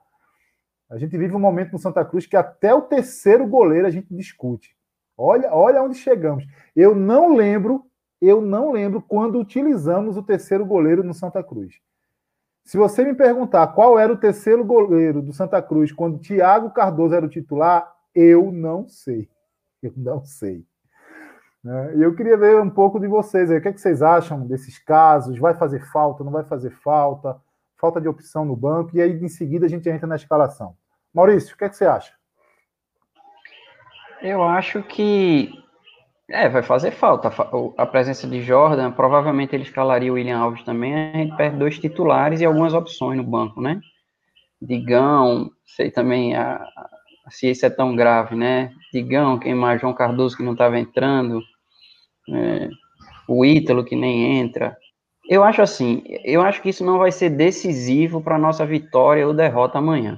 A gente vive um momento no Santa Cruz que até o terceiro goleiro a gente discute. Olha, olha onde chegamos. Eu não lembro eu não lembro quando utilizamos o terceiro goleiro no Santa Cruz. Se você me perguntar qual era o terceiro goleiro do Santa Cruz quando Thiago Cardoso era o titular, eu não sei. Eu não sei. Né? Eu queria ver um pouco de vocês aí. O que, é que vocês acham desses casos? Vai fazer falta? Não vai fazer falta? Falta de opção no banco? E aí, em seguida, a gente entra na escalação. Maurício, o que, é que você acha? Eu acho que é, vai fazer falta. A presença de Jordan, provavelmente ele escalaria o William Alves também. A gente perde dois titulares e algumas opções no banco, né? Digão, sei também a, a, se isso é tão grave, né? Digão, quem mais? João Cardoso que não estava entrando, é, o Ítalo que nem entra. Eu acho assim, eu acho que isso não vai ser decisivo para nossa vitória ou derrota amanhã.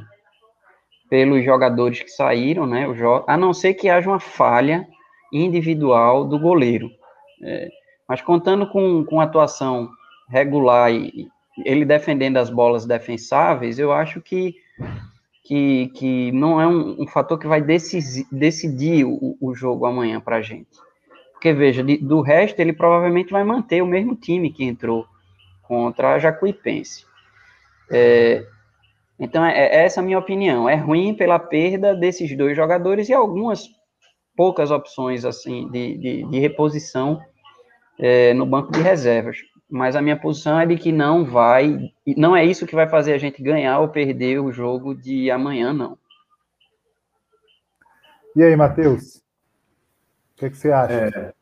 Pelos jogadores que saíram, né? Jo... A não ser que haja uma falha individual do goleiro. É, mas contando com, com atuação regular e ele defendendo as bolas defensáveis, eu acho que, que, que não é um, um fator que vai decidir, decidir o, o jogo amanhã para a gente. Porque, veja, de, do resto, ele provavelmente vai manter o mesmo time que entrou contra a Jacuipense. É, então, é, é essa a minha opinião. É ruim pela perda desses dois jogadores e algumas poucas opções assim de, de, de reposição é, no banco de reservas. Mas a minha posição é de que não vai, não é isso que vai fazer a gente ganhar ou perder o jogo de amanhã, não. E aí, Matheus? O que, é que você acha? É,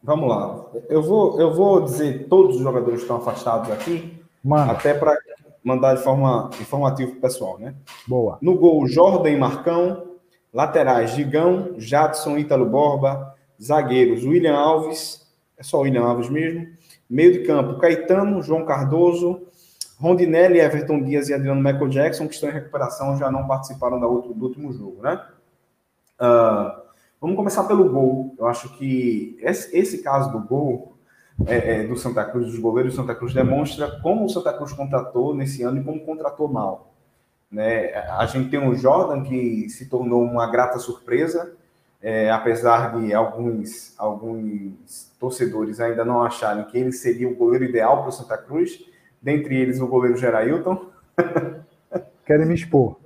vamos lá. Eu vou, eu vou dizer todos os jogadores que estão afastados aqui, Mano. até para mandar de forma informativa para o pessoal, né? Boa. No gol, Jordan e Marcão. Laterais, Gigão, Jadson, Ítalo Borba. Zagueiros, William Alves, é só William Alves mesmo. Meio de campo, Caetano, João Cardoso, Rondinelli, Everton Dias e Adriano Michael Jackson, que estão em recuperação, já não participaram outro, do último jogo, né? Uh, Vamos começar pelo gol. Eu acho que esse, esse caso do gol é, é, do Santa Cruz, dos goleiros do Santa Cruz, demonstra como o Santa Cruz contratou nesse ano e como contratou mal. Né? A gente tem o Jordan, que se tornou uma grata surpresa, é, apesar de alguns, alguns torcedores ainda não acharem que ele seria o goleiro ideal para o Santa Cruz, dentre eles o goleiro Gerailton. Querem me expor.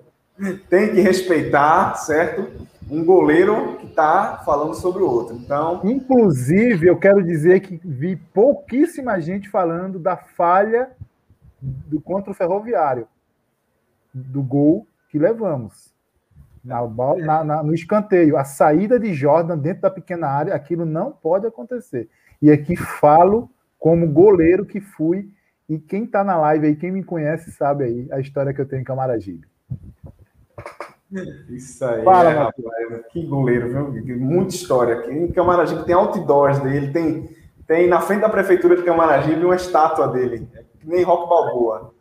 Tem que respeitar, certo? Um goleiro que está falando sobre o outro. Então, inclusive, eu quero dizer que vi pouquíssima gente falando da falha do contra o Ferroviário, do gol que levamos. Na, na, na, no escanteio, a saída de Jordan dentro da pequena área, aquilo não pode acontecer. E aqui falo como goleiro que fui, e quem está na live aí, quem me conhece, sabe aí a história que eu tenho em Camaragibe. Isso aí, Fala, é, rapaz, que goleiro, viu? Muita história aqui. Em Camaragibe tem outdoors dele, tem, tem na frente da prefeitura de Camaragibe uma estátua dele, nem Rock Balboa.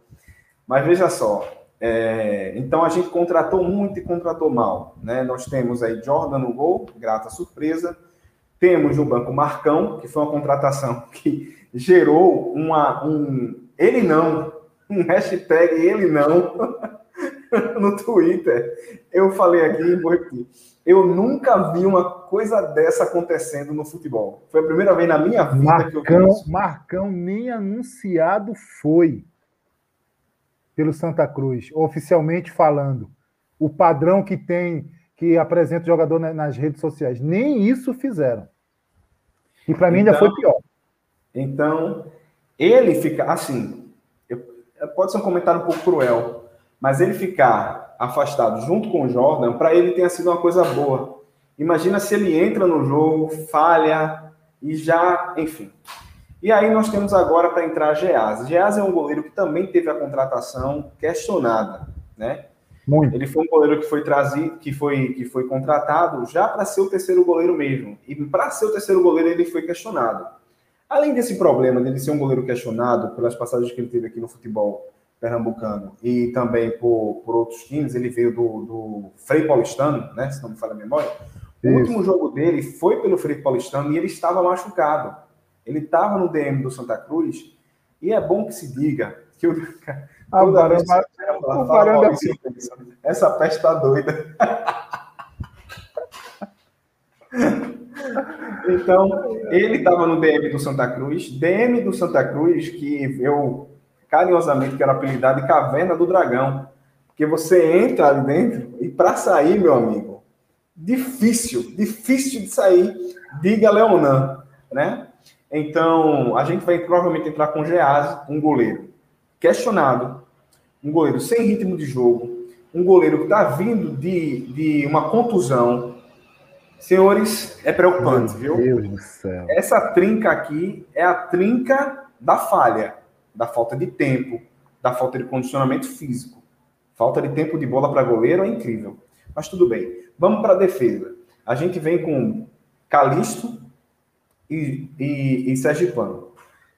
Mas veja só, é, então a gente contratou muito e contratou mal. Né? Nós temos aí Jordan no gol, grata surpresa. Temos no banco Marcão, que foi uma contratação que gerou uma, um ele não, um hashtag ele não no Twitter. Eu falei aqui e vou repetir. Eu nunca vi uma coisa dessa acontecendo no futebol. Foi a primeira vez na minha vida Marcão, que eu vi isso. Marcão nem anunciado foi pelo Santa Cruz, oficialmente falando. O padrão que tem, que apresenta o jogador nas redes sociais. Nem isso fizeram. E para mim ainda foi Então- pior. Então, ele fica assim. pode ser um comentário um pouco cruel, mas ele ficar afastado junto com o Jordan, para ele tenha sido uma coisa boa. Imagina se ele entra no jogo, falha e já, enfim. E aí nós temos agora para entrar Geaz. Geaz é um goleiro que também teve a contratação questionada, né? Muito. Ele foi um goleiro que foi trazido, que foi, que foi contratado já para ser o terceiro goleiro mesmo. E para ser o terceiro goleiro ele foi questionado. Além desse problema dele ser um goleiro questionado pelas passagens que ele teve aqui no futebol pernambucano e também por, por outros times, ele veio do, do Frei Paulistano, né? Se não me falha a memória. O Isso. último jogo dele foi pelo Frei Paulistano e ele estava machucado. Ele estava no DM do Santa Cruz e é bom que se diga que o Ah, o Barão fala, Barão da- Maurício, Essa peste tá doida. Então, ele estava no DM do Santa Cruz, DM do Santa Cruz, que eu carinhosamente quero apelidar de Caverna do Dragão, porque você entra ali dentro e para sair, meu amigo, difícil, difícil de sair, diga Leonan, né? Então, a gente vai provavelmente entrar com Geaz, um goleiro questionado, um goleiro sem ritmo de jogo, um goleiro que está vindo de, de uma contusão. Senhores, é preocupante, viu? Meu Deus do céu. Essa trinca aqui é a trinca da falha, da falta de tempo, da falta de condicionamento físico. Falta de tempo de bola para goleiro é incrível. Mas tudo bem. Vamos para a defesa. A gente vem com Calisto e, e, e Sergipano.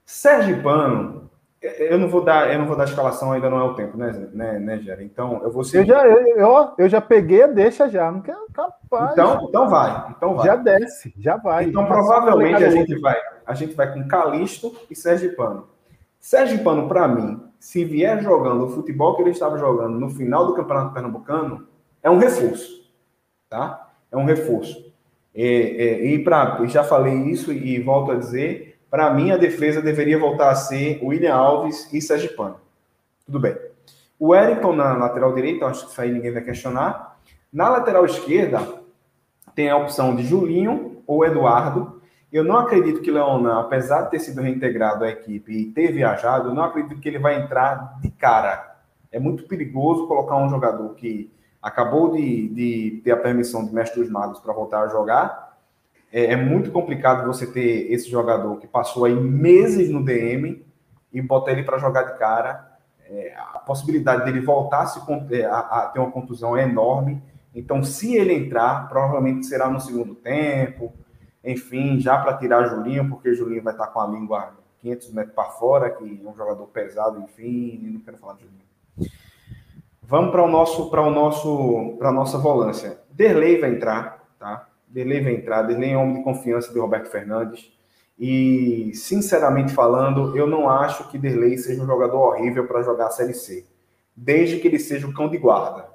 Sergipano, eu não vou dar, eu não vou dar escalação, ainda não é o tempo, né, né, né Gera? Então eu vou Eu seguir. já, eu, eu, eu já peguei a deixa já. Não quero capaz. Então, então vai, então vai. já desce, já vai. Então, Já provavelmente, a gente vai, a gente vai com Calisto e Sergipano. Sergipano, para mim, se vier jogando o futebol que ele estava jogando no final do Campeonato Pernambucano, é um reforço. Tá? É um reforço. É, é, e pra, já falei isso e volto a dizer, para mim a defesa deveria voltar a ser William Alves e Sergipano. Tudo bem. O Wellington na lateral direita, acho que isso aí ninguém vai questionar. Na lateral esquerda, tem a opção de Julinho ou Eduardo. Eu não acredito que Leonan, apesar de ter sido reintegrado à equipe e ter viajado, eu não acredito que ele vai entrar de cara. É muito perigoso colocar um jogador que acabou de, de ter a permissão de mestre dos magos para voltar a jogar. É, é muito complicado você ter esse jogador que passou aí meses no DM e botar ele para jogar de cara. É, a possibilidade dele voltar se, é, a- a ter uma contusão é enorme. Então, se ele entrar, provavelmente será no segundo tempo. Enfim, já para tirar Julinho, porque Julinho vai estar com a língua 500 metros para fora, que é um jogador pesado, enfim, não quero falar de Julinho. Vamos para o nosso, para o nosso, para a nossa volância. Derlei vai entrar, tá? Derlei vai entrar, Derlei é homem de confiança de Roberto Fernandes. E, sinceramente falando, eu não acho que Derlei seja um jogador horrível para jogar a Série C. Desde que ele seja o cão de guarda.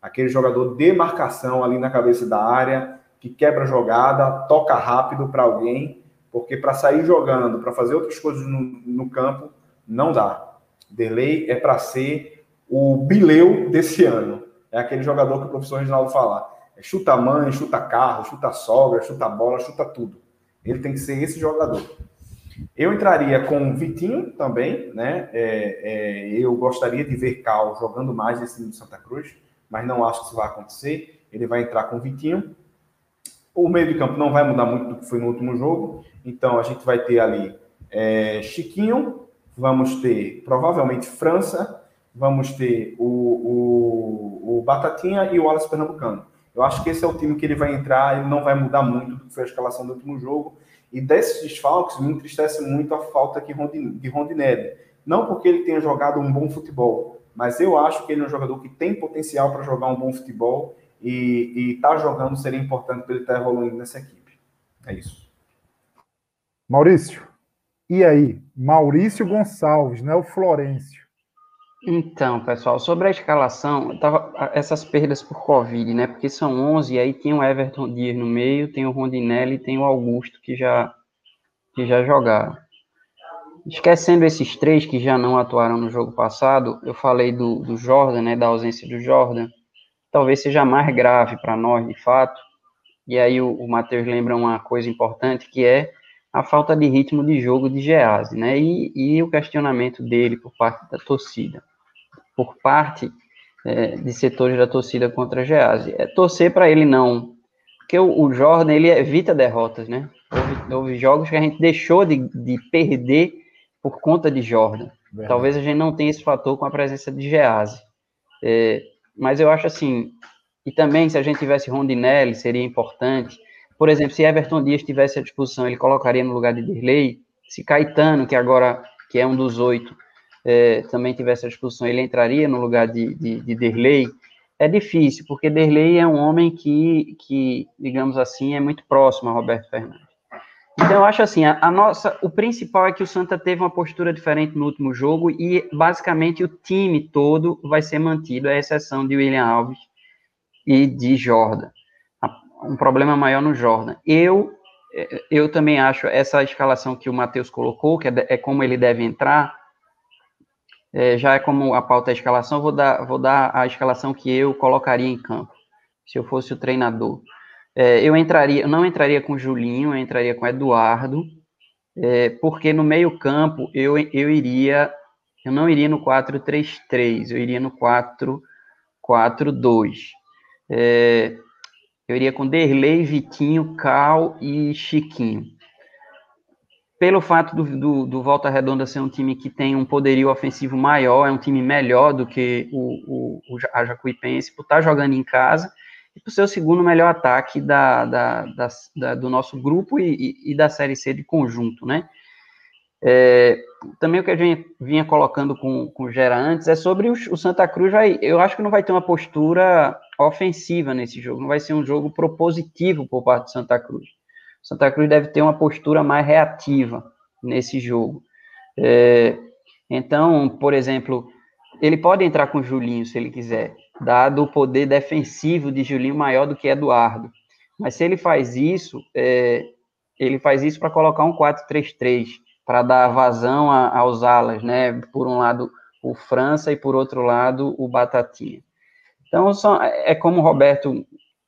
Aquele jogador de marcação ali na cabeça da área, que quebra jogada, toca rápido para alguém, porque para sair jogando, para fazer outras coisas no, no campo, não dá. Derlei é para ser o bileu desse ano. É aquele jogador que o professor Reginaldo fala. É chuta mãe, chuta carro, chuta sogra, chuta bola, chuta tudo. Ele tem que ser esse jogador. Eu entraria com o Vitinho também, né? É, é, eu gostaria de ver Cal jogando mais nesse time do Santa Cruz, mas não acho que isso vai acontecer. Ele vai entrar com o Vitinho. O meio de campo não vai mudar muito do que foi no último jogo, então a gente vai ter ali é, Chiquinho, vamos ter provavelmente França, vamos ter o, o, o Batatinha e o Wallace Pernambucano. Eu acho que esse é o time que ele vai entrar, ele não vai mudar muito do que foi a escalação do último jogo. E desses desfalques, me entristece muito a falta de Rondinelli. Não porque ele tenha jogado um bom futebol, mas eu acho que ele é um jogador que tem potencial para jogar um bom futebol e estar tá jogando seria importante para ele estar tá evoluindo nessa equipe. É isso. Maurício, e aí? Maurício Gonçalves, não é o Florencio. Então, pessoal, sobre a escalação, tava, essas perdas por Covid, né? Porque são 11, e aí tem o Everton Dias no meio, tem o Rondinelli tem o Augusto que já, que já jogaram. Esquecendo esses três que já não atuaram no jogo passado, eu falei do, do Jordan, né? Da ausência do Jordan. Talvez seja mais grave para nós, de fato. E aí o, o Matheus lembra uma coisa importante que é a falta de ritmo de jogo de Gease, né? E, e o questionamento dele por parte da torcida por parte é, de setores da torcida contra a Gease. É torcer para ele não, porque o, o, Jordan ele evita derrotas, né? Houve, houve, jogos que a gente deixou de, de perder por conta de Jordan. Verdade. Talvez a gente não tenha esse fator com a presença de Gease. É, mas eu acho assim, e também se a gente tivesse Rondinelli, seria importante. Por exemplo, se Everton Dias tivesse à disposição, ele colocaria no lugar de Dirley. Se Caetano, que agora que é um dos oito, é, também tivesse a discussão, ele entraria no lugar de, de, de Derlei, é difícil, porque Derlei é um homem que, que, digamos assim, é muito próximo a Roberto Fernandes. Então, eu acho assim, a, a, nossa, o principal é que o Santa teve uma postura diferente no último jogo e, basicamente, o time todo vai ser mantido, à exceção de William Alves e de Jordan. Um problema maior no Jordan. Eu, eu também acho essa escalação que o Matheus colocou, que é, é como ele deve entrar, é, já é como a pauta é a escalação, vou dar, vou dar a escalação que eu colocaria em campo, se eu fosse o treinador. É, eu entraria, não entraria com Julinho, eu entraria com Eduardo, é, porque no meio campo eu, eu iria, eu não iria no 4-3-3, eu iria no 4-4-2. É, eu iria com Derlei, Vitinho, Cal e Chiquinho pelo fato do, do, do, Volta Redonda ser um time que tem um poderio ofensivo maior, é um time melhor do que o, o, o a Jacuipense, por estar tá jogando em casa, e por ser o segundo melhor ataque da, da, da, da do nosso grupo e, e, da Série C de conjunto, né? É, também o que a gente vinha colocando com, com o Gera antes é sobre o, o Santa Cruz, vai, eu acho que não vai ter uma postura ofensiva nesse jogo, não vai ser um jogo propositivo por parte do Santa Cruz. Santa Cruz deve ter uma postura mais reativa nesse jogo. É, então, por exemplo, ele pode entrar com Julinho se ele quiser, dado o poder defensivo de Julinho maior do que Eduardo. Mas se ele faz isso, é, ele faz isso para colocar um 4-3-3, para dar vazão a, aos alas, né? Por um lado o França e por outro lado o Batatinha. Então, só, é como o Roberto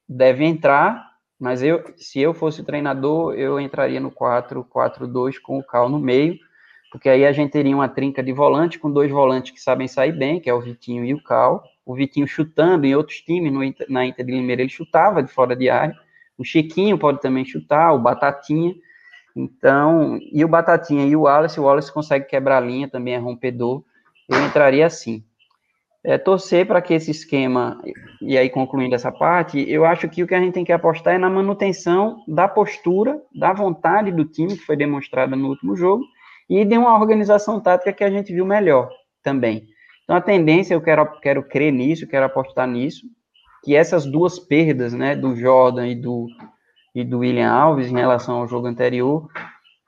deve entrar, mas eu, se eu fosse treinador, eu entraria no 4-4-2 com o Cal no meio, porque aí a gente teria uma trinca de volante com dois volantes que sabem sair bem, que é o Vitinho e o Cal. O Vitinho chutando em outros times, no, na Inter de Limeira ele chutava de fora de área. O Chiquinho pode também chutar, o Batatinha. Então, e o Batatinha e o Wallace, o Wallace consegue quebrar a linha, também é rompedor. Eu entraria assim é, torcer para que esse esquema, e aí concluindo essa parte, eu acho que o que a gente tem que apostar é na manutenção da postura, da vontade do time, que foi demonstrada no último jogo, e de uma organização tática que a gente viu melhor também. Então, a tendência, eu quero, quero crer nisso, quero apostar nisso, que essas duas perdas, né, do Jordan e do, e do William Alves em relação ao jogo anterior,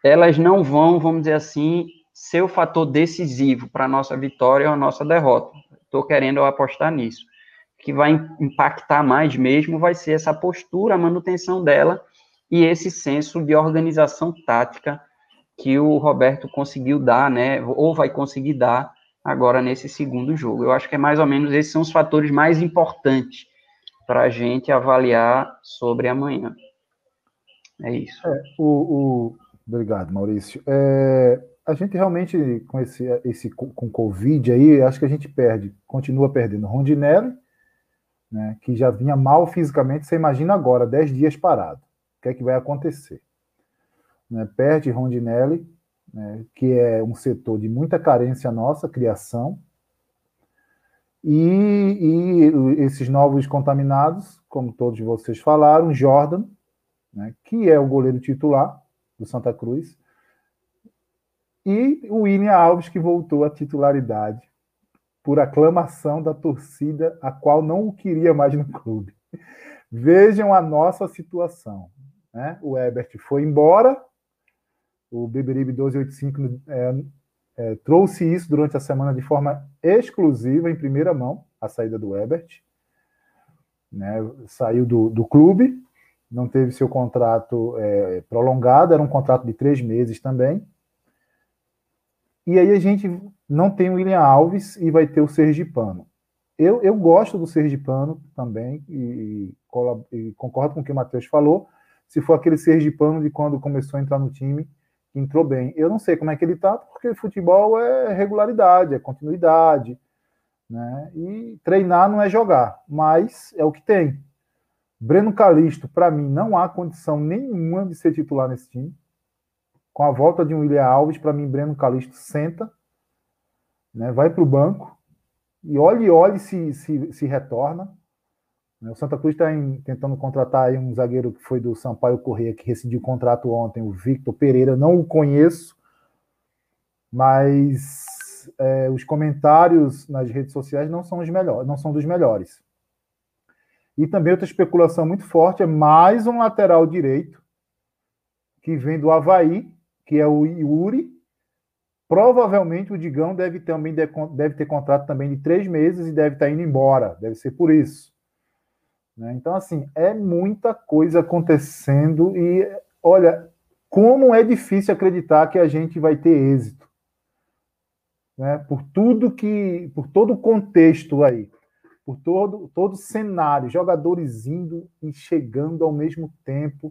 elas não vão, vamos dizer assim, ser o fator decisivo para a nossa vitória ou a nossa derrota. Estou querendo apostar nisso. O que vai impactar mais mesmo vai ser essa postura, a manutenção dela e esse senso de organização tática que o Roberto conseguiu dar, né, ou vai conseguir dar agora nesse segundo jogo. Eu acho que é mais ou menos esses são os fatores mais importantes para a gente avaliar sobre amanhã. É isso. É, o, o... Obrigado, Maurício. É, a gente realmente, com esse, esse com Covid aí, acho que a gente perde, continua perdendo Rondinelli, né, que já vinha mal fisicamente, você imagina agora, 10 dias parado. O que é que vai acontecer? Né, perde Rondinelli, né, que é um setor de muita carência nossa, criação, e, e, esses novos contaminados, como todos vocês falaram, Jordan, né, que é o goleiro titular do Santa Cruz, e o William Alves, que voltou à titularidade por aclamação da torcida, a qual não o queria mais no clube. Vejam a nossa situação. Né? O Ebert foi embora, o Beberibe 1285 é, é, trouxe isso durante a semana de forma exclusiva, em primeira mão, a saída do Ebert. Né? Saiu do, do clube, não teve seu contrato é, prolongado, era um contrato de três meses também. E aí a gente não tem o William Alves e vai ter o Sergipano. Eu, eu gosto do Sergipano também e, e, e concordo com o que o Matheus falou. Se for aquele Sergipano de quando começou a entrar no time, entrou bem. Eu não sei como é que ele está, porque futebol é regularidade, é continuidade. Né? E treinar não é jogar, mas é o que tem. Breno Calixto, para mim, não há condição nenhuma de ser titular nesse time. Com a volta de um William Alves, para mim, Breno Calixto senta, né, vai para o banco e olhe, olhe se, se, se retorna. O Santa Cruz está tentando contratar um zagueiro que foi do Sampaio Correia, que rescindiu o contrato ontem, o Victor Pereira. Não o conheço, mas é, os comentários nas redes sociais não são os melhores, não são dos melhores. E também outra especulação muito forte é mais um lateral direito que vem do Havaí, que é o Yuri. Provavelmente o Digão deve também deve ter contrato também de três meses e deve estar indo embora. Deve ser por isso. Né? Então, assim, é muita coisa acontecendo e, olha, como é difícil acreditar que a gente vai ter êxito. Né? Por tudo que, por todo o contexto aí por todo todo cenário, jogadores indo e chegando ao mesmo tempo.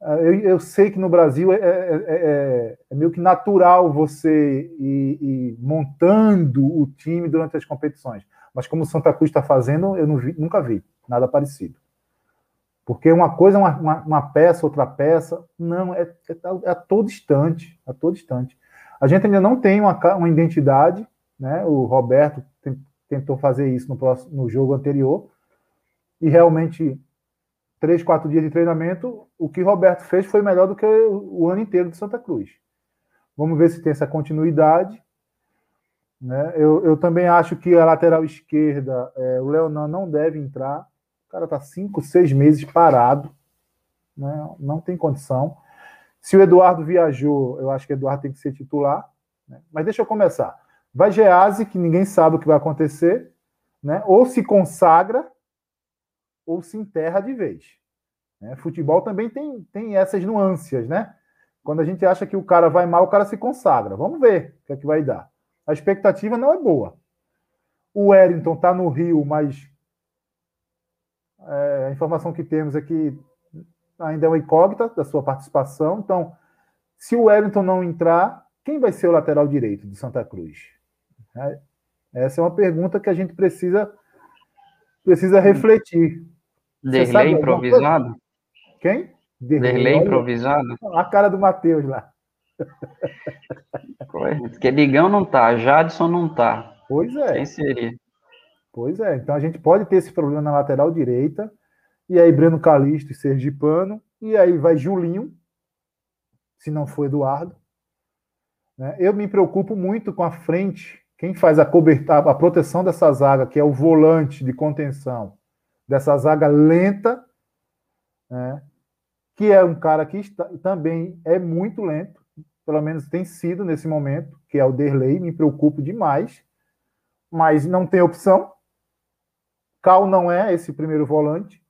Ah, eu, eu sei que no Brasil é, é, é, é, é meio que natural você ir, ir, montando o time durante as competições, mas como o Santa Cruz está fazendo, eu vi, nunca vi nada parecido. Porque uma coisa é uma, uma, uma, peça, outra peça, não, é, é, é, a todo instante, a todo instante. A gente ainda não tem uma, uma identidade, né? O Roberto tem, tentou fazer isso no, próximo, no jogo anterior. E realmente, três, quatro dias de treinamento, o que Roberto fez foi melhor do que o, ano inteiro de Santa Cruz. Vamos ver se tem essa continuidade. Né? Eu, eu também acho que a lateral esquerda, é, o Leonan não deve entrar. O cara está cinco, seis meses parado. Né? Não tem condição. Se o Eduardo viajou, eu acho que o Eduardo tem que ser titular. Né? Mas deixa eu começar. Vai Gease, que ninguém sabe o que vai acontecer, né? ou se consagra, ou se enterra de vez. Né? Futebol também tem, tem essas nuances, né? Quando a gente acha que o cara vai mal, o cara se consagra. Vamos ver o que é que vai dar. A expectativa não é boa. O Wellington está no Rio, mas é, a informação que temos é que ainda é uma incógnita da sua participação. Então, se o Wellington não entrar, quem vai ser o lateral direito de Santa Cruz? É, essa é uma pergunta que a gente precisa, precisa refletir. Derlei improvisado? Quem? Derlei, Derlei improvisado? A cara do Matheus lá. Porque Ligão não tá, Jadson não tá. Pois é. Quem seria? Pois é. Então a gente pode ter esse problema na lateral direita. E aí Breno Calixto e Sergipano. E aí vai Julinho, se não for Eduardo. Né? Eu me preocupo muito com a frente quem faz a cobertura, a proteção dessa zaga, que é o volante de contenção, dessa zaga lenta, né, que é um cara que está, também é muito lento, pelo menos tem sido nesse momento, que é o Derlei, me preocupo demais, mas não tem opção. Cal não é esse primeiro volante,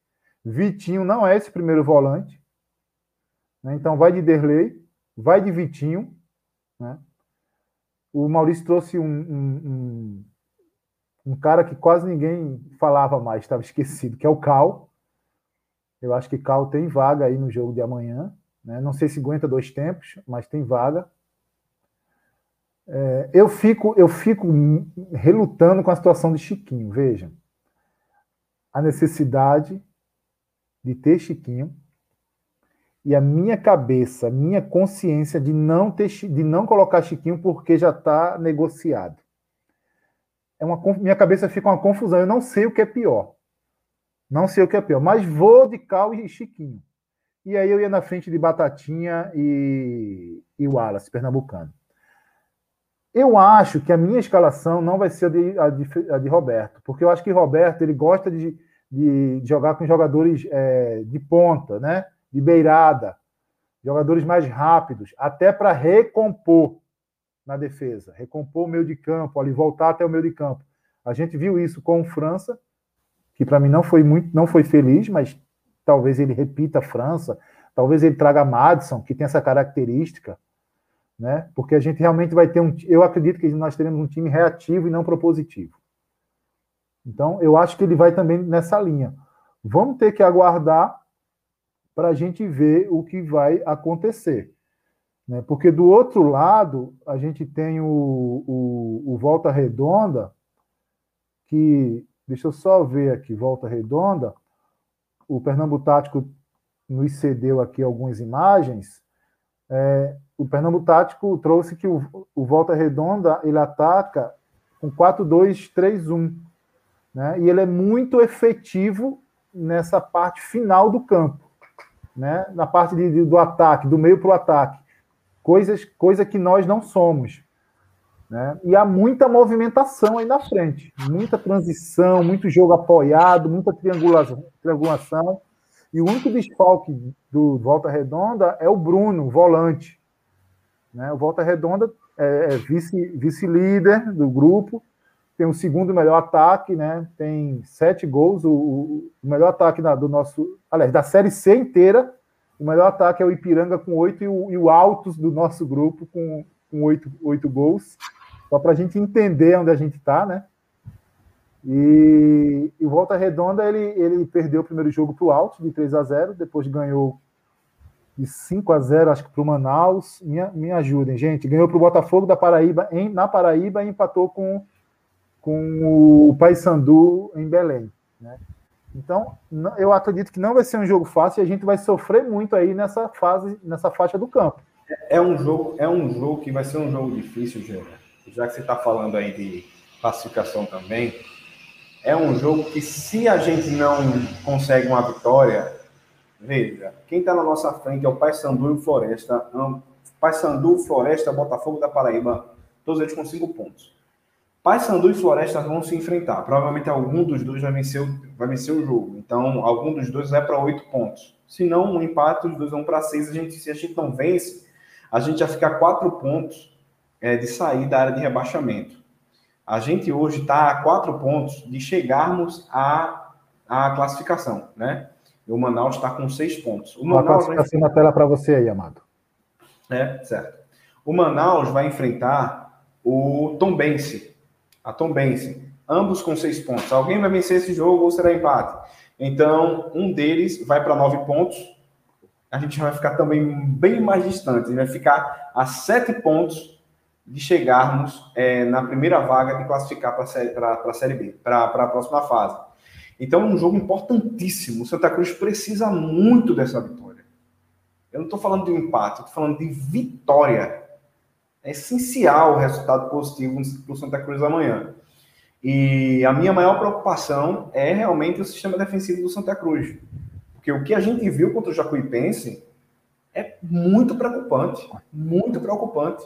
Vitinho não é esse primeiro volante. Né? Então vai de Derlei, vai de Vitinho. Né? O Maurício trouxe um, um, um, um, cara que quase ninguém falava mais, estava esquecido, que é o Cal. Eu acho que Cal tem vaga aí no jogo de amanhã. Né? Não sei se aguenta dois tempos, mas tem vaga. É, eu fico eu fico relutando com a situação de Chiquinho. Veja, a necessidade de ter Chiquinho e a minha cabeça, minha consciência de não ter de não colocar Chiquinho porque já está negociado. É uma minha cabeça fica uma confusão. Eu não sei o que é pior. Não sei o que é pior, mas vou de Cal e Chiquinho. E aí eu ia na frente de Batatinha e, e Wallace, pernambucano. Eu acho que a minha escalação não vai ser a de, a de, a de Roberto, porque eu acho que Roberto ele gosta de, de, jogar com jogadores é, de ponta, né? de beirada, jogadores mais rápidos, até para recompor na defesa, recompor o meio de campo, ali voltar até o meio de campo. A gente viu isso com França, que para mim não foi muito, não foi feliz, mas talvez ele repita a França, talvez ele traga Madison, que tem essa característica, né? Porque a gente realmente vai ter um, eu acredito que nós teremos um time reativo e não propositivo. Então, eu acho que ele vai também nessa linha. Vamos ter que aguardar para a gente ver o que vai acontecer. Né? Porque do outro lado, a gente tem o, o, o Volta Redonda, que, deixa eu só ver aqui, Volta Redonda, o Pernambuco Tático nos cedeu aqui algumas imagens. É, o Pernambuco Tático trouxe que o, o Volta Redonda ele ataca com 4-2-3-1 né? E ele é muito efetivo nessa parte final do campo, né? Na parte de, de, do ataque, do meio para o ataque, coisas, coisa que nós não somos, né? E há muita movimentação aí na frente, muita transição, muito jogo apoiado, muita triangulação, triangulação. E o único desfalque do Volta Redonda é o Bruno, volante. Né? O Volta Redonda é, é vice-líder vice do grupo, tem o segundo melhor ataque, né? Tem sete gols. O, o melhor ataque da, do nosso. Aliás, da Série C inteira, o melhor ataque é o Ipiranga com oito e o, e o Altos do nosso grupo com, oito, gols. Só para a gente entender onde a gente está, né? E, e Volta Redonda, ele, ele perdeu o primeiro jogo para o Altos, de 3 a 0 depois ganhou de 5 a 0 acho que para o Manaus. Me, me ajudem, gente. Ganhou para o Botafogo da Paraíba em, na Paraíba e empatou com com o Paysandu em Belém. Né? Então, eu acredito que não vai ser um jogo fácil e a gente vai sofrer muito aí nessa fase, nessa faixa do campo. É um jogo, é um jogo que vai ser um jogo difícil, Gera. Já que você está falando aí de classificação também, é um jogo que se a gente não consegue uma vitória, veja, quem está na nossa frente é o Paysandu e o Floresta, Paysandu, Floresta, Botafogo da Paraíba, todos eles com cinco pontos. Paysandu e Floresta vão se enfrentar. Provavelmente algum dos dois vai vencer, o, vai vencer o jogo. Então, algum dos dois vai para oito pontos. Se não, um empate, os dois vão para seis. A gente, se a gente não vence, a gente já fica a quatro pontos é, de sair da área de rebaixamento. A gente hoje está a quatro pontos de chegarmos à, à classificação, né? O Manaus está com seis pontos. O Manaus Uma classificação vai... na tela para você aí, Amado. É, certo. O Manaus vai enfrentar o Tombense, a Tom Benson, ambos com seis pontos. Alguém vai vencer esse jogo ou será empate? Então, um deles vai para nove pontos. A gente vai ficar também bem mais distante. Vai ficar a sete pontos de chegarmos é, na primeira vaga de classificar para a Série B, para a próxima fase. Então, é um jogo importantíssimo. O Santa Cruz precisa muito dessa vitória. Eu não estou falando de um empate, estou falando de vitória é essencial o resultado positivo para o Santa Cruz amanhã. E a minha maior preocupação é realmente o sistema defensivo do Santa Cruz. Porque o que a gente viu contra o Jacuipense é muito preocupante. Muito preocupante.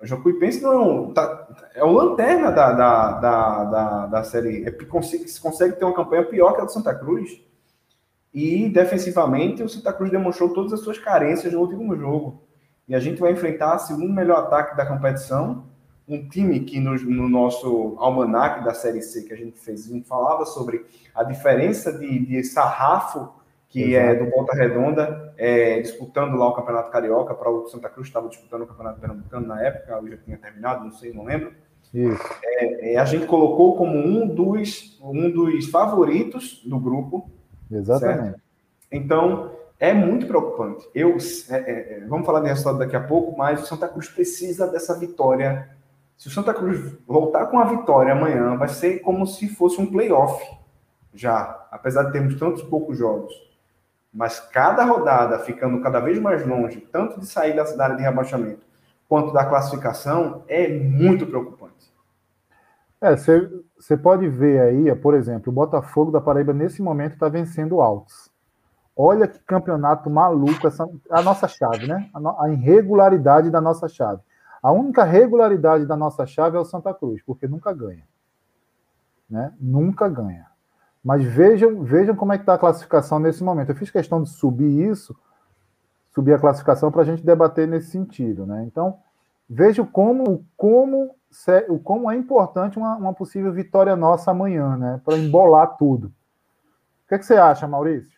O Jacuipense não tá, é o lanterna da, da, da, da, da série. É, consegue, consegue ter uma campanha pior que a do Santa Cruz. E defensivamente, o Santa Cruz demonstrou todas as suas carências no último jogo. E a gente vai enfrentar o segundo melhor ataque da competição, um time que no, no, nosso almanac da Série C que a gente fez, a gente falava sobre a diferença de, de sarrafo que Exato. é do Volta Redonda, é, disputando lá o Campeonato Carioca, para o Santa Cruz estava disputando o Campeonato Pernambucano na época, eu já tinha terminado, não sei, não lembro. É, é, a gente colocou como um dos, um dos favoritos do grupo. Exatamente. Certo? Então, é muito preocupante. Eu, é, é, é, vamos falar de resultado daqui a pouco, mas o Santa Cruz precisa dessa vitória. Se o Santa Cruz voltar com a vitória amanhã, vai ser como se fosse um playoff já, apesar de termos tantos poucos jogos. Mas cada rodada ficando cada vez mais longe, tanto de sair da cidade de rebaixamento quanto da classificação, é muito preocupante. É, você pode ver aí, por exemplo, o Botafogo da Paraíba nesse momento está vencendo Altos. Olha que campeonato maluco essa a nossa chave, né? A, a, irregularidade da nossa chave. A única regularidade da nossa chave é o Santa Cruz, porque nunca ganha. Né? Nunca ganha. Mas vejam, vejam como é que está a classificação nesse momento. Eu fiz questão de subir isso, subir a classificação para a gente debater nesse sentido. Né? Então, vejam como, como, como é importante uma, uma possível vitória nossa amanhã, né? para embolar tudo. O que, é que você acha, Maurício?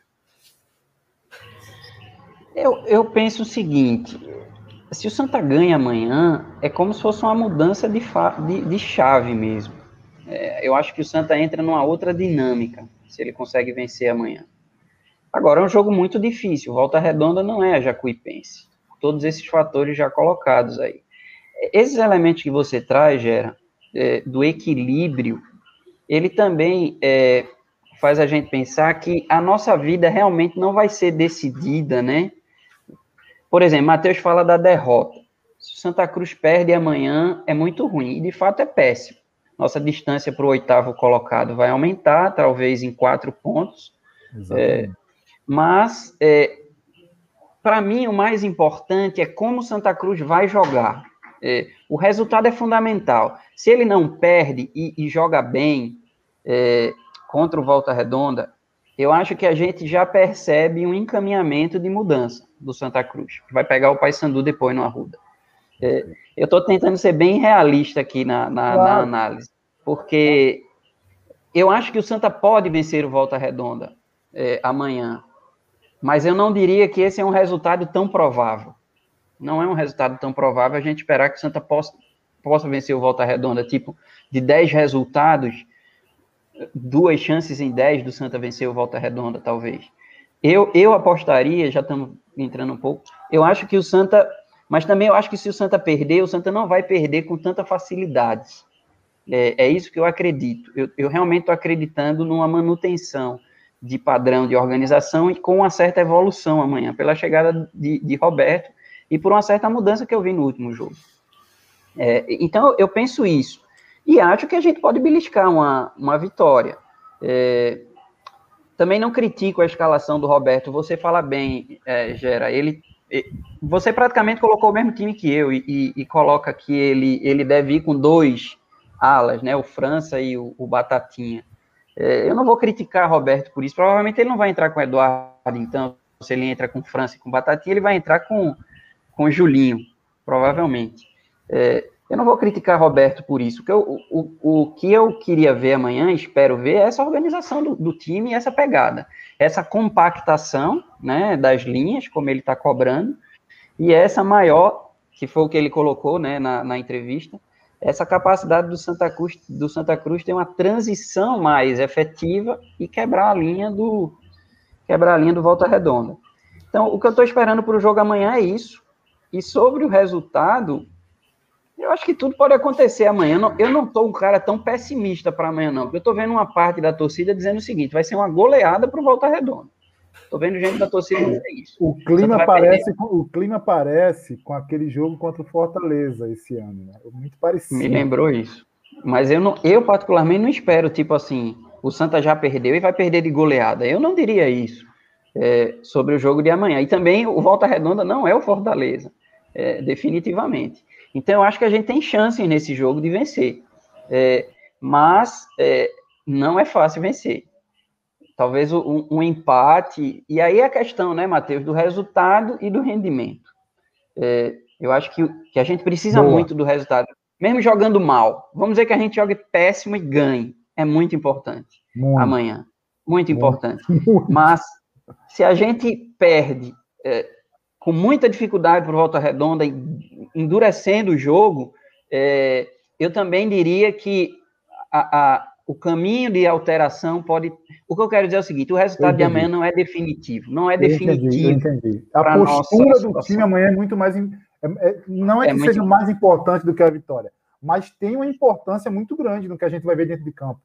Eu, eu penso o seguinte: se o Santa ganha amanhã, é como se fosse uma mudança de, de, de chave mesmo é, eu acho que o Santa entra numa outra dinâmica, se ele consegue vencer amanhã. Agora, é um jogo muito difícil. Volta Redonda não é a Jacuipense. Todos esses fatores já colocados aí. Esses elementos que você traz, Gera, é, do equilíbrio, ele também é, faz a gente pensar que a nossa vida realmente não vai ser decidida, né? Por exemplo, Mateus fala da derrota. Se Santa Cruz perde amanhã, é muito ruim. E de fato é péssimo nossa distância para o oitavo colocado vai aumentar, talvez em quatro pontos. É, mas, é, para mim, o mais importante é como Santa Cruz vai jogar. É, o resultado é fundamental. Se ele não perde e, e joga bem é, contra o Volta Redonda, eu acho que a gente já percebe um encaminhamento de mudança do Santa Cruz, que vai pegar o Paysandu depois no Arruda. É, eu estou tentando ser bem realista aqui na, na, claro. na, análise, porque eu acho que o Santa pode vencer o Volta Redonda é, amanhã, mas eu não diria que esse é um resultado tão provável. Não é um resultado tão provável a gente esperar que o Santa possa, possa vencer o Volta Redonda, tipo, de 10 resultados, duas chances em 10 do Santa vencer o Volta Redonda, talvez. Eu, eu apostaria, já estamos entrando um pouco, eu acho que o Santa mas também eu acho que se o Santa perder, o Santa não vai perder com tanta facilidade. É, é isso que eu acredito. Eu, eu realmente estou acreditando numa manutenção de padrão de organização e com uma certa evolução amanhã, pela chegada de, de Roberto e por uma certa mudança que eu vi no último jogo. É, então, eu penso isso. E acho que a gente pode beliscar uma, uma vitória. É, também não critico a escalação do Roberto. Você fala bem, é, Gera. Ele você praticamente colocou o mesmo time que eu e, e, e, coloca que ele, ele deve ir com dois alas, né? O França e o, o Batatinha. É, eu não vou criticar Roberto por isso. Provavelmente ele não vai entrar com Eduardo, então. Se ele entra com França e com Batatinha, ele vai entrar com, com Julinho, provavelmente. É, eu não vou criticar Roberto por isso. O que eu, o, o que eu queria ver amanhã, espero ver, é essa organização do, do time e essa pegada. Essa compactação né, das linhas, como ele está cobrando, e essa maior, que foi o que ele colocou né, na, na entrevista, essa capacidade do Santa Cruz do Santa Cruz ter uma transição mais efetiva e quebrar a linha do quebrar a linha do volta redonda. Então, o que eu estou esperando para o jogo amanhã é isso. E sobre o resultado, eu acho que tudo pode acontecer amanhã. Eu não estou um cara tão pessimista para amanhã, não. Porque eu estou vendo uma parte da torcida dizendo o seguinte: vai ser uma goleada para o Volta Redonda. Estou vendo gente da torcida dizer isso. O clima, parece, o clima parece com aquele jogo contra o Fortaleza esse ano, né? Muito parecido. Me lembrou isso. Mas eu, não, eu, particularmente, não espero, tipo assim, o Santa já perdeu e vai perder de goleada. Eu não diria isso é, sobre o jogo de amanhã. E também o Volta Redonda não é o Fortaleza, é, definitivamente. Então, eu acho que a gente tem chances nesse jogo de vencer. É, mas é, não é fácil vencer. talvez um, um, empate, e aí a questão, né, Matheus, do resultado e do rendimento. É, eu acho que, que a gente precisa Boa. muito do resultado, mesmo jogando mal. Vamos dizer que a gente jogue péssimo e ganhe. É muito importante muito. amanhã. Muito, muito. importante. Mas se a gente perde é, com muita dificuldade por volta redonda, endurecendo o jogo, é, eu também diria que a, a, o caminho de alteração pode. O que eu quero dizer é o seguinte: o resultado de amanhã não é definitivo. Não é eu definitivo. Entendi, entendi. A postura do time amanhã é muito mais. É, é, não é, é que seja muito... mais importante do que a vitória, mas tem uma importância muito grande no que a gente vai ver dentro de campo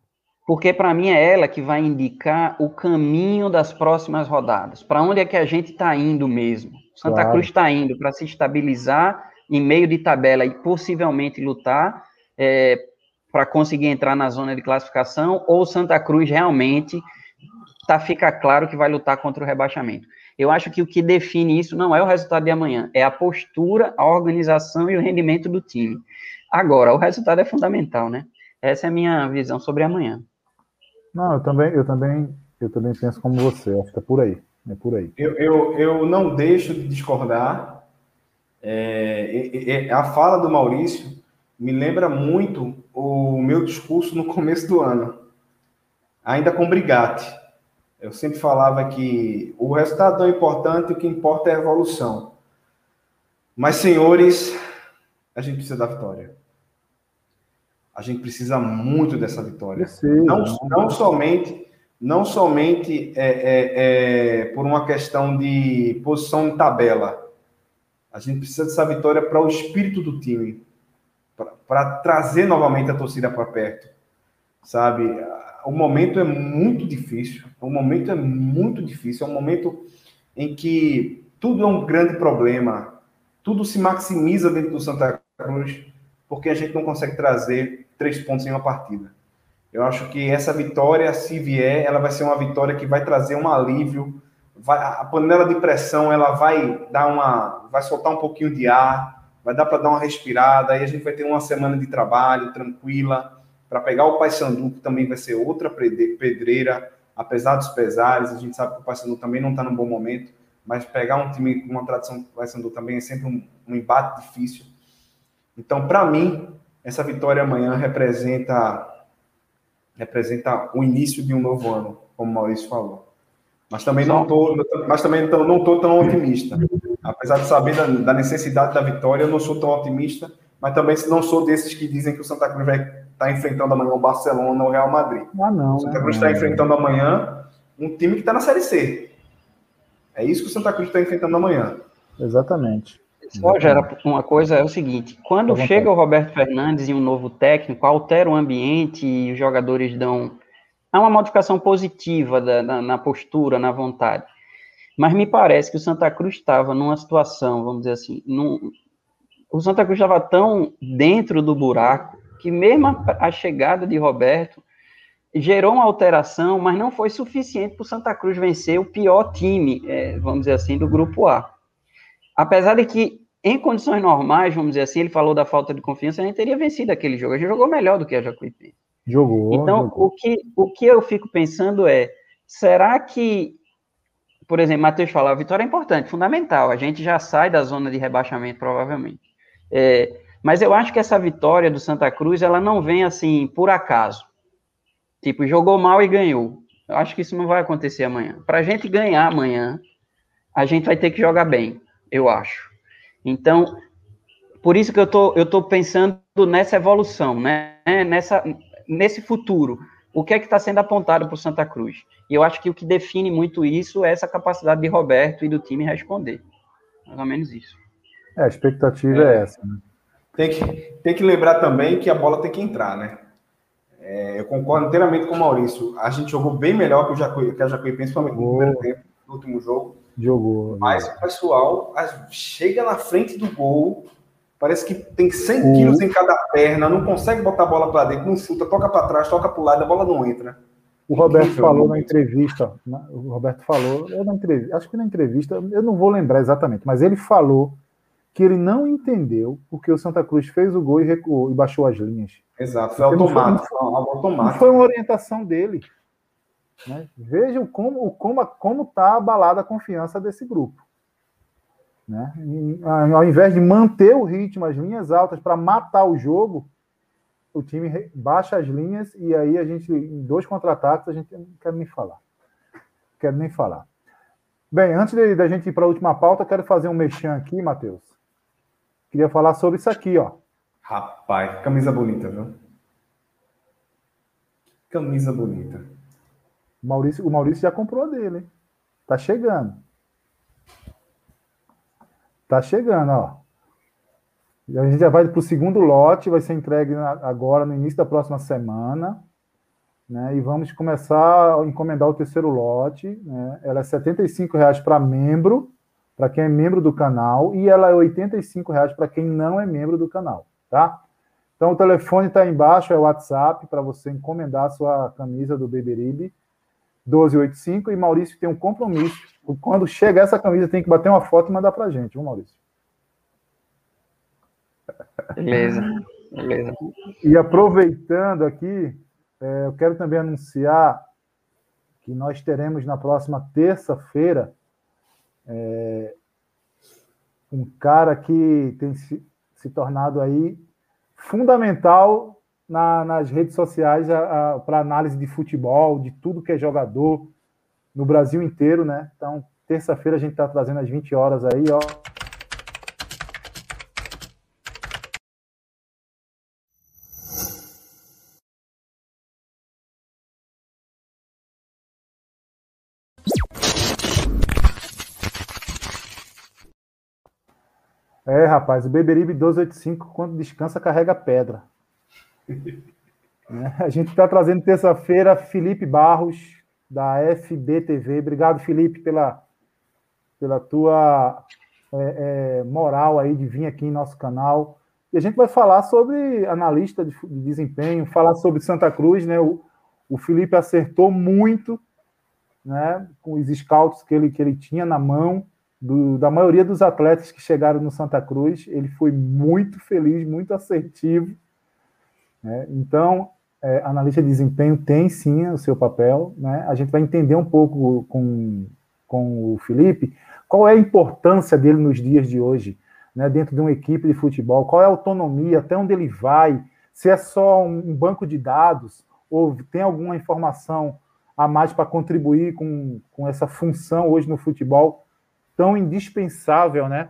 porque para mim é ela que vai indicar o caminho das próximas rodadas. Para onde é que a gente está indo mesmo? Santa claro. Cruz está indo para se estabilizar em meio de tabela e possivelmente lutar é, para conseguir entrar na zona de classificação, ou Santa Cruz realmente tá, fica claro que vai lutar contra o rebaixamento. Eu acho que o que define isso não é o resultado de amanhã, é a postura, a organização e o rendimento do time. Agora, o resultado é fundamental, né? Essa é a minha visão sobre amanhã. Não, eu também, eu também, eu também penso como você, acho que é por aí. É por aí. Eu, eu, eu não deixo de discordar. É, a fala do Maurício me lembra muito o meu discurso no começo do ano, ainda com Brigatti. Eu sempre falava que o resultado não é importante, o que importa é a evolução. Mas, senhores, a gente precisa da vitória a gente precisa muito dessa vitória. Não, não somente, não somente é, é, é, por uma questão de posição em tabela. A gente precisa dessa vitória para o espírito do time, para trazer novamente a torcida para perto, sabe? O momento é muito difícil. O momento é muito difícil. É um momento em que tudo é um grande problema. Tudo se maximiza dentro do Santa Cruz porque a gente não consegue trazer três pontos em uma partida. Eu acho que essa vitória, se vier, ela vai ser uma vitória que vai trazer um alívio. Vai, a panela de pressão ela vai dar uma, vai soltar um pouquinho de ar, vai dar para dar uma respirada. Aí a gente vai ter uma semana de trabalho tranquila para pegar o Paysandu, que também vai ser outra pedreira, apesar dos pesares. A gente sabe que o Paysandu também não está num bom momento, mas pegar um time com uma tradição do Paysandu também é sempre um, um embate difícil. Então, para mim, essa vitória amanhã representa representa o início de um novo ano, como o Maurício falou. Mas também não tô, mas também não estou tão otimista. Apesar de saber da, da, necessidade da vitória, eu não sou tão otimista, mas também não sou desses que dizem que o Santa Cruz vai estar tá enfrentando amanhã o Barcelona ou o Real Madrid. Ah, não. O Santa Cruz está enfrentando amanhã um time que está na Série C. É isso que o Santa Cruz está enfrentando amanhã. Exatamente. Só gera uma coisa é o seguinte: quando chega o Roberto Fernandes e um novo técnico, altera o ambiente e os jogadores dão. Há uma modificação positiva da, na, na postura, na vontade. Mas me parece que o Santa Cruz estava numa situação, vamos dizer assim, num, o Santa Cruz estava tão dentro do buraco que mesmo a, a chegada de Roberto gerou uma alteração, mas não foi suficiente para o Santa Cruz vencer o pior time, é, vamos dizer assim, do grupo A. Apesar de que em condições normais, vamos dizer assim, ele falou da falta de confiança, gente teria vencido aquele jogo. Gente jogou melhor do que a Jacuipense. Jogou. Então, jogou. O, que, o que eu fico pensando é, será que, por exemplo, Matheus falou, a vitória é importante, fundamental, a gente já sai da zona de rebaixamento, provavelmente. É, mas eu acho que essa vitória do Santa Cruz, ela não vem assim, por acaso. Tipo, jogou mal e ganhou. Eu acho que isso não vai acontecer amanhã. Para a gente ganhar amanhã, a gente vai ter que jogar bem, eu acho. Então, por isso que eu tô, eu tô pensando nessa evolução, né? Nessa, nesse futuro. O que é que está sendo apontado para o Santa Cruz? E eu acho que o que define muito isso é essa capacidade de Roberto e do time responder. Mais ou menos isso. É, a expectativa é, é essa. Né? Tem, que, tem que lembrar também que a bola tem que entrar, né? É, eu concordo inteiramente com o Maurício. A gente jogou bem melhor que, o Jacuí, que a Jacuí, principalmente no primeiro tempo, no último jogo. Jogou. Mas o pessoal chega na frente do gol, parece que tem 100 uhum. quilos em cada perna, não consegue botar a bola para dentro, não chuta, toca para trás, toca para o lado, a bola não entra. O Roberto Incrível, falou na entrevista, o Roberto falou, eu na entrevista, acho que na entrevista, eu não vou lembrar exatamente, mas ele falou que ele não entendeu porque o Santa Cruz fez o gol e recuou e baixou as linhas. Exato, foi automático, não foi, uma orientação dele. Né? Vejam como como como está abalada a confiança desse grupo. Né? E, ao invés de manter o ritmo, as linhas altas para matar o jogo, o time baixa as linhas e aí a gente, em dois contra-ataques, a gente não quer nem falar. Quero nem falar. Bem, antes da gente ir para a última pauta, quero fazer um mexão aqui, Matheus. Queria falar sobre isso aqui, ó. Rapaz, camisa bonita, viu? Camisa bonita. O Maurício, o Maurício já comprou a dele, hein? Tá chegando. Tá chegando, ó. A gente já vai para o segundo lote, vai ser entregue agora no início da próxima semana. Né, e vamos começar a encomendar o terceiro lote. Né, ela é R$ reais para membro, para quem é membro do canal, e ela é R$ reais para quem não é membro do canal, tá? Então o telefone está embaixo, é o WhatsApp para você encomendar a sua camisa do Beberibe 1285 e Maurício tem um compromisso. Quando chegar essa camisa, tem que bater uma foto e mandar para a gente, viu, Maurício? Beleza, beleza. E aproveitando aqui, é, eu quero também anunciar que nós teremos na próxima terça-feira é, um cara que tem se, se tornado aí fundamental na, nas redes sociais para análise de futebol, de tudo que é jogador no Brasil inteiro, né? Então, terça-feira a gente está trazendo às 20 horas aí, ó. É, rapaz, o Beberibe 1285, quando descansa, carrega pedra. É, a gente está trazendo terça-feira Felipe Barros, da FBTV. Obrigado, Felipe, pela, pela tua é, é, moral aí de vir aqui em nosso canal. E a gente vai falar sobre analista de, de desempenho, falar sobre Santa Cruz, né? O, o Felipe acertou muito né, com os scouts que ele, que ele tinha na mão, do, da maioria dos atletas que chegaram no Santa Cruz. Ele foi muito feliz, muito assertivo. Né? Então, é, analista de desempenho tem sim o seu papel. Né? A gente vai entender um pouco com, com o Felipe qual é a importância dele nos dias de hoje, né? dentro de uma equipe de futebol, qual é a autonomia, até onde ele vai, se é só um banco de dados ou tem alguma informação a mais para contribuir com, com essa função hoje no futebol tão indispensável, né?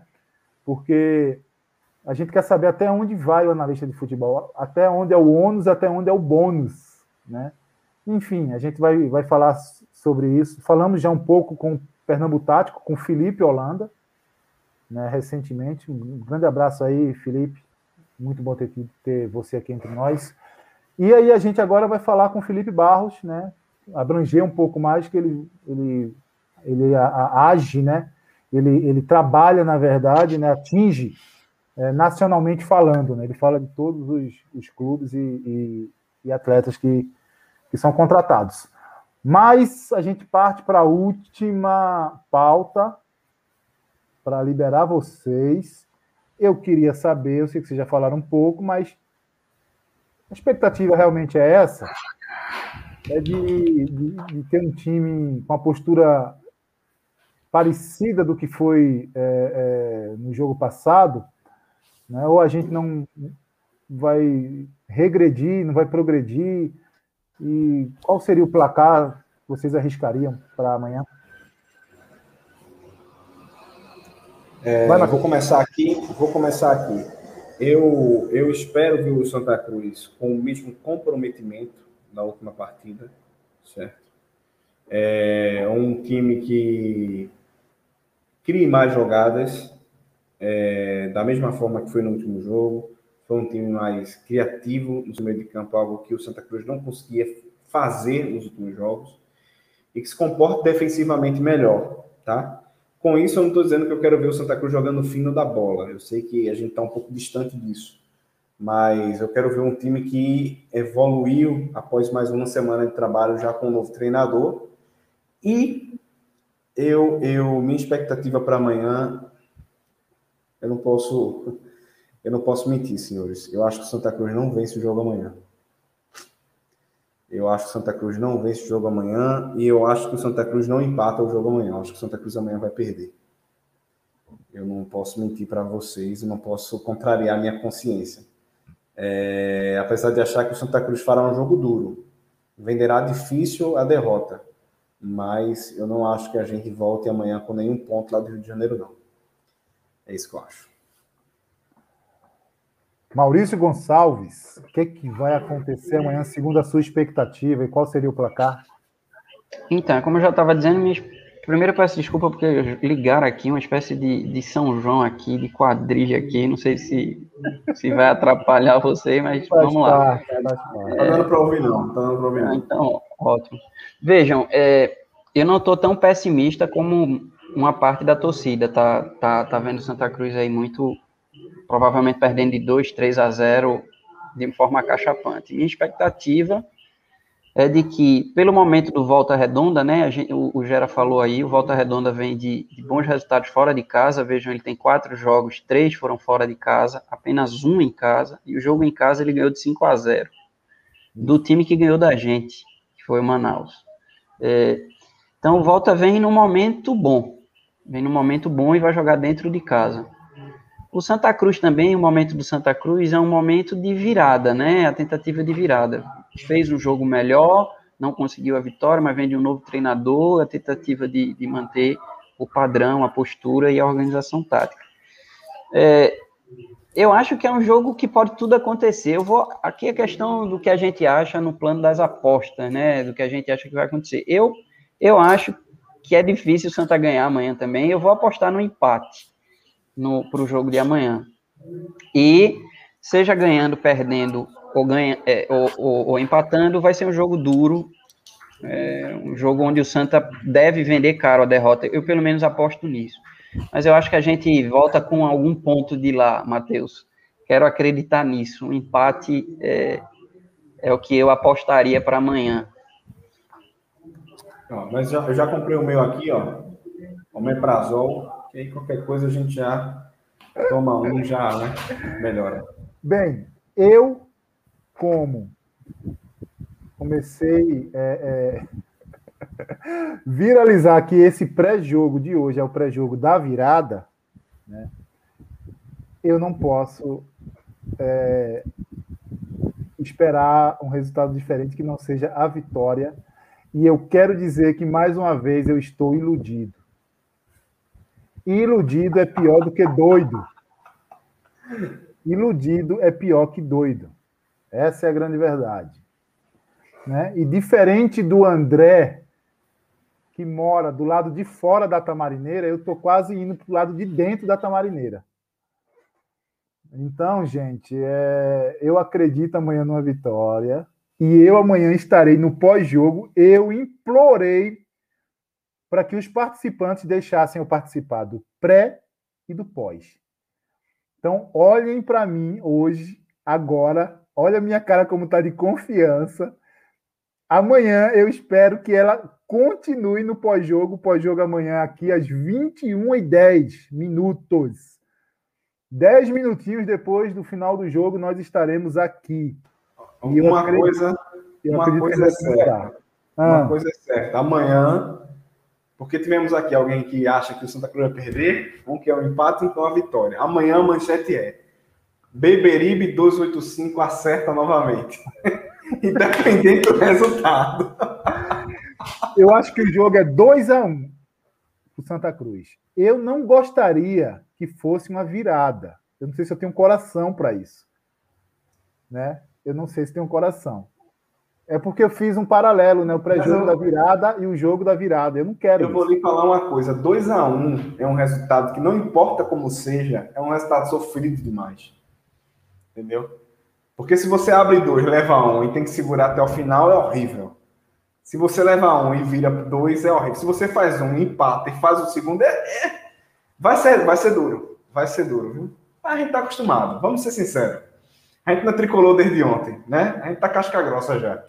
Porque a gente quer saber até onde vai o analista de futebol, até onde é o ônus, até onde é o bônus, né? Enfim, a gente vai, vai falar sobre isso. Falamos já um pouco com o Pernambuco Tático, com o Felipe Holanda, né, recentemente. Um grande abraço aí, Felipe. Muito bom ter, ter você aqui entre nós. E aí a gente agora vai falar com o Felipe Barros, né? Abranger um pouco mais, que ele, ele, ele age, né? Ele, ele trabalha, na verdade, né? atinge é, nacionalmente falando. Né? Ele fala de todos os, os clubes e, e, e, atletas que, que são contratados. Mas a gente parte para a última pauta para liberar vocês. Eu queria saber, eu sei que vocês já falaram um pouco, mas a expectativa realmente é essa? É de, de, de ter um time com a postura parecida do que foi é, é, no jogo passado, né? ou a gente não vai regredir, não vai progredir. E qual seria o placar que vocês arriscariam para amanhã? É, vou começar aqui. Vou começar aqui. Eu, eu espero ver o Santa Cruz com o mesmo comprometimento na última partida, certo? É um time que crie mais jogadas, é, da mesma forma que foi no último jogo. Foi um time mais criativo no meio de campo, algo que o Santa Cruz não conseguia fazer nos últimos jogos. E que se comporte defensivamente melhor, tá? Com isso, eu não estou dizendo que eu quero ver o Santa Cruz jogando fino da bola. Eu sei que a gente está um pouco distante disso. Mas eu quero ver um time que evoluiu após mais uma semana de trabalho já com um novo treinador. E eu, eu minha expectativa para amanhã eu não posso eu não posso mentir, senhores. Eu acho que o Santa Cruz não vence o jogo amanhã. Eu acho que o Santa Cruz não vence o jogo amanhã e eu acho que o Santa Cruz não empata o jogo amanhã. Eu acho que o Santa Cruz amanhã vai perder. Eu não posso mentir para vocês, não posso contrariar minha consciência. É, apesar de achar que o Santa Cruz fará um jogo duro, venderá difícil a derrota, mas eu não acho que a gente volte amanhã com nenhum ponto lá do Rio de Janeiro, não. É isso que eu acho. Maurício Gonçalves, o que, que vai acontecer amanhã, segundo a sua expectativa, e qual seria o placar? Então, como eu já estava dizendo, minha... primeiro peço desculpa porque ligaram aqui uma espécie de, de São João aqui, de quadrilha aqui, não sei se, se vai atrapalhar você, mas faz vamos lá. Faz parte. Tá dando para ouvir não, tá dando para ouvir não. Então, ótimo. Vejam, é, eu não estou tão pessimista como uma parte da torcida, tá, tá, tá vendo Santa Cruz aí muito provavelmente perdendo de 2, 3 a 0 de forma cachapante. Minha expectativa é de que, pelo momento do Volta Redonda, né, gente, o, o, Gera falou aí, o Volta Redonda vem de, de, bons resultados fora de casa, vejam, ele tem quatro jogos, três foram fora de casa, apenas um em casa, e o jogo em casa ele ganhou de 5 a 0 do time que ganhou da gente, que foi o Manaus. É, então, o Volta vem num momento bom, vem num momento bom e vai jogar dentro de casa. O Santa Cruz também, o momento do Santa Cruz é um momento de virada, né? A tentativa de virada. Fez um jogo melhor, não conseguiu a vitória, mas vem de um novo treinador, a tentativa de, de manter o padrão, a postura e a organização tática. É, eu acho que é um jogo que pode tudo acontecer. Eu vou aqui a questão do que a gente acha no plano das apostas, né? Do que a gente acha que vai acontecer. Eu eu acho que é difícil o Santa ganhar amanhã também. Eu vou apostar no empate para o jogo de amanhã. E seja ganhando, perdendo ou, ganha, é, ou, ou, ou, empatando, vai ser um jogo duro, é, um jogo onde o Santa deve vender caro a derrota. Eu pelo menos aposto nisso. Mas eu acho que a gente volta com algum ponto de lá, Matheus. Quero acreditar nisso. Um empate é, é o que eu apostaria para amanhã. Ó, mas já, eu já comprei o meu aqui, ó. Omeprazol que aí qualquer coisa a gente já toma um, já né? melhora. Bem, eu, como comecei é, é, viralizar que esse pré-jogo de hoje é o pré-jogo da virada, né? eu não posso é, esperar um resultado diferente que não seja a vitória. E eu quero dizer que, mais uma vez, eu estou iludido. Iludido é pior do que doido. Iludido é pior que doido. Essa é a grande verdade. Né? E diferente do André, que mora do lado de fora da Tamarineira, eu estou quase indo para o lado de dentro da Tamarineira. Então, gente, é... eu acredito amanhã numa vitória. E eu amanhã estarei no pós-jogo. Eu implorei para que os participantes deixassem eu participar do pré e do pós. Então, olhem para mim hoje, agora, olha a minha cara como está de confiança. Amanhã eu espero que ela continue no pós-jogo, pós-jogo amanhã aqui às 21h10 minutos. 10 minutinhos depois do final do jogo, nós estaremos aqui. Uma acredito, coisa, uma coisa é certa. Ah. Uma coisa é certa. Amanhã porque tivemos aqui alguém que acha que o Santa Cruz vai perder, um que é o um empate, então a vitória. Amanhã a manchete é Beberibe 285 acerta novamente. Independente do resultado. Eu acho que o jogo é 2 a 1 um o Santa Cruz. Eu não gostaria que fosse uma virada. Eu não sei se eu tenho coração para isso. Né? Eu não sei se tenho coração. É porque eu fiz um paralelo, né? O pré-jogo da virada e o jogo da virada. Eu não quero. Eu isso. vou lhe falar uma coisa: 2 a 1 um é um resultado que não importa como seja, é um resultado sofrido demais. Entendeu? Porque se você abre dois, leva um e tem que segurar até o final, é horrível. Se você leva um e vira dois, é horrível. Se você faz um, empata e faz o segundo, é, é... vai, ser, vai ser duro. Vai ser duro, viu? A gente tá acostumado, vamos ser sinceros. A gente não tricolou desde ontem, né? A gente tá casca grossa já.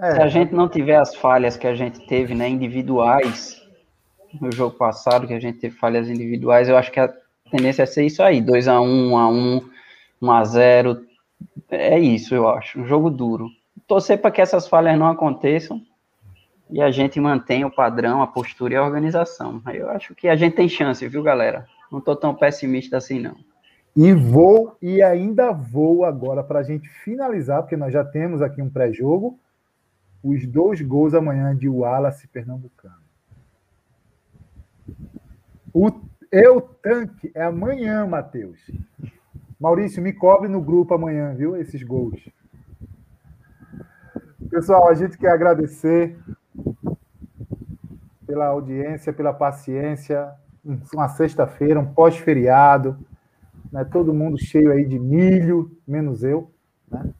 É. Se a gente não tiver as falhas que a gente teve, né, individuais, no jogo passado, que a gente teve falhas individuais, eu acho que a tendência é ser isso aí, 2 a 1 1 a 1 1 a 0 é isso, eu acho, um jogo duro. torcer para que essas falhas não aconteçam e a gente mantenha o padrão, a postura e a organização. Eu acho que a gente tem chance, viu, galera? Não estou tão pessimista assim, não. E vou, e ainda vou agora para a gente finalizar, porque nós já temos aqui um pré-jogo, os dois gols amanhã de Wallace Pernambucano. O Eu Tanque é amanhã, Matheus. Maurício, me cobre no grupo amanhã, viu? Esses gols. Pessoal, a gente quer agradecer pela audiência, pela paciência. Uma sexta-feira, um pós-feriado, né? todo mundo cheio aí de milho, menos eu. Né?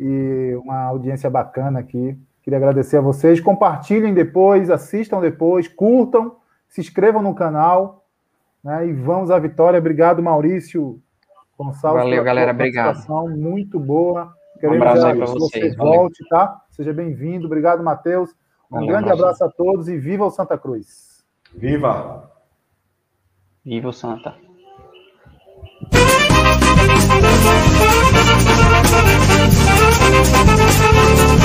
E uma audiência bacana aqui. Queria agradecer a vocês. Compartilhem depois, assistam depois, curtam, se inscrevam no canal. Né? E vamos à vitória. Obrigado, Maurício Gonçalves. Valeu, galera. Obrigado. Muito boa. Queremos um abraço aí para vocês. Você volte, tá? Seja bem-vindo. Obrigado, Matheus. Um Valeu, grande abraço a todos e viva o Santa Cruz. Viva! Viva o Santa. Thank you.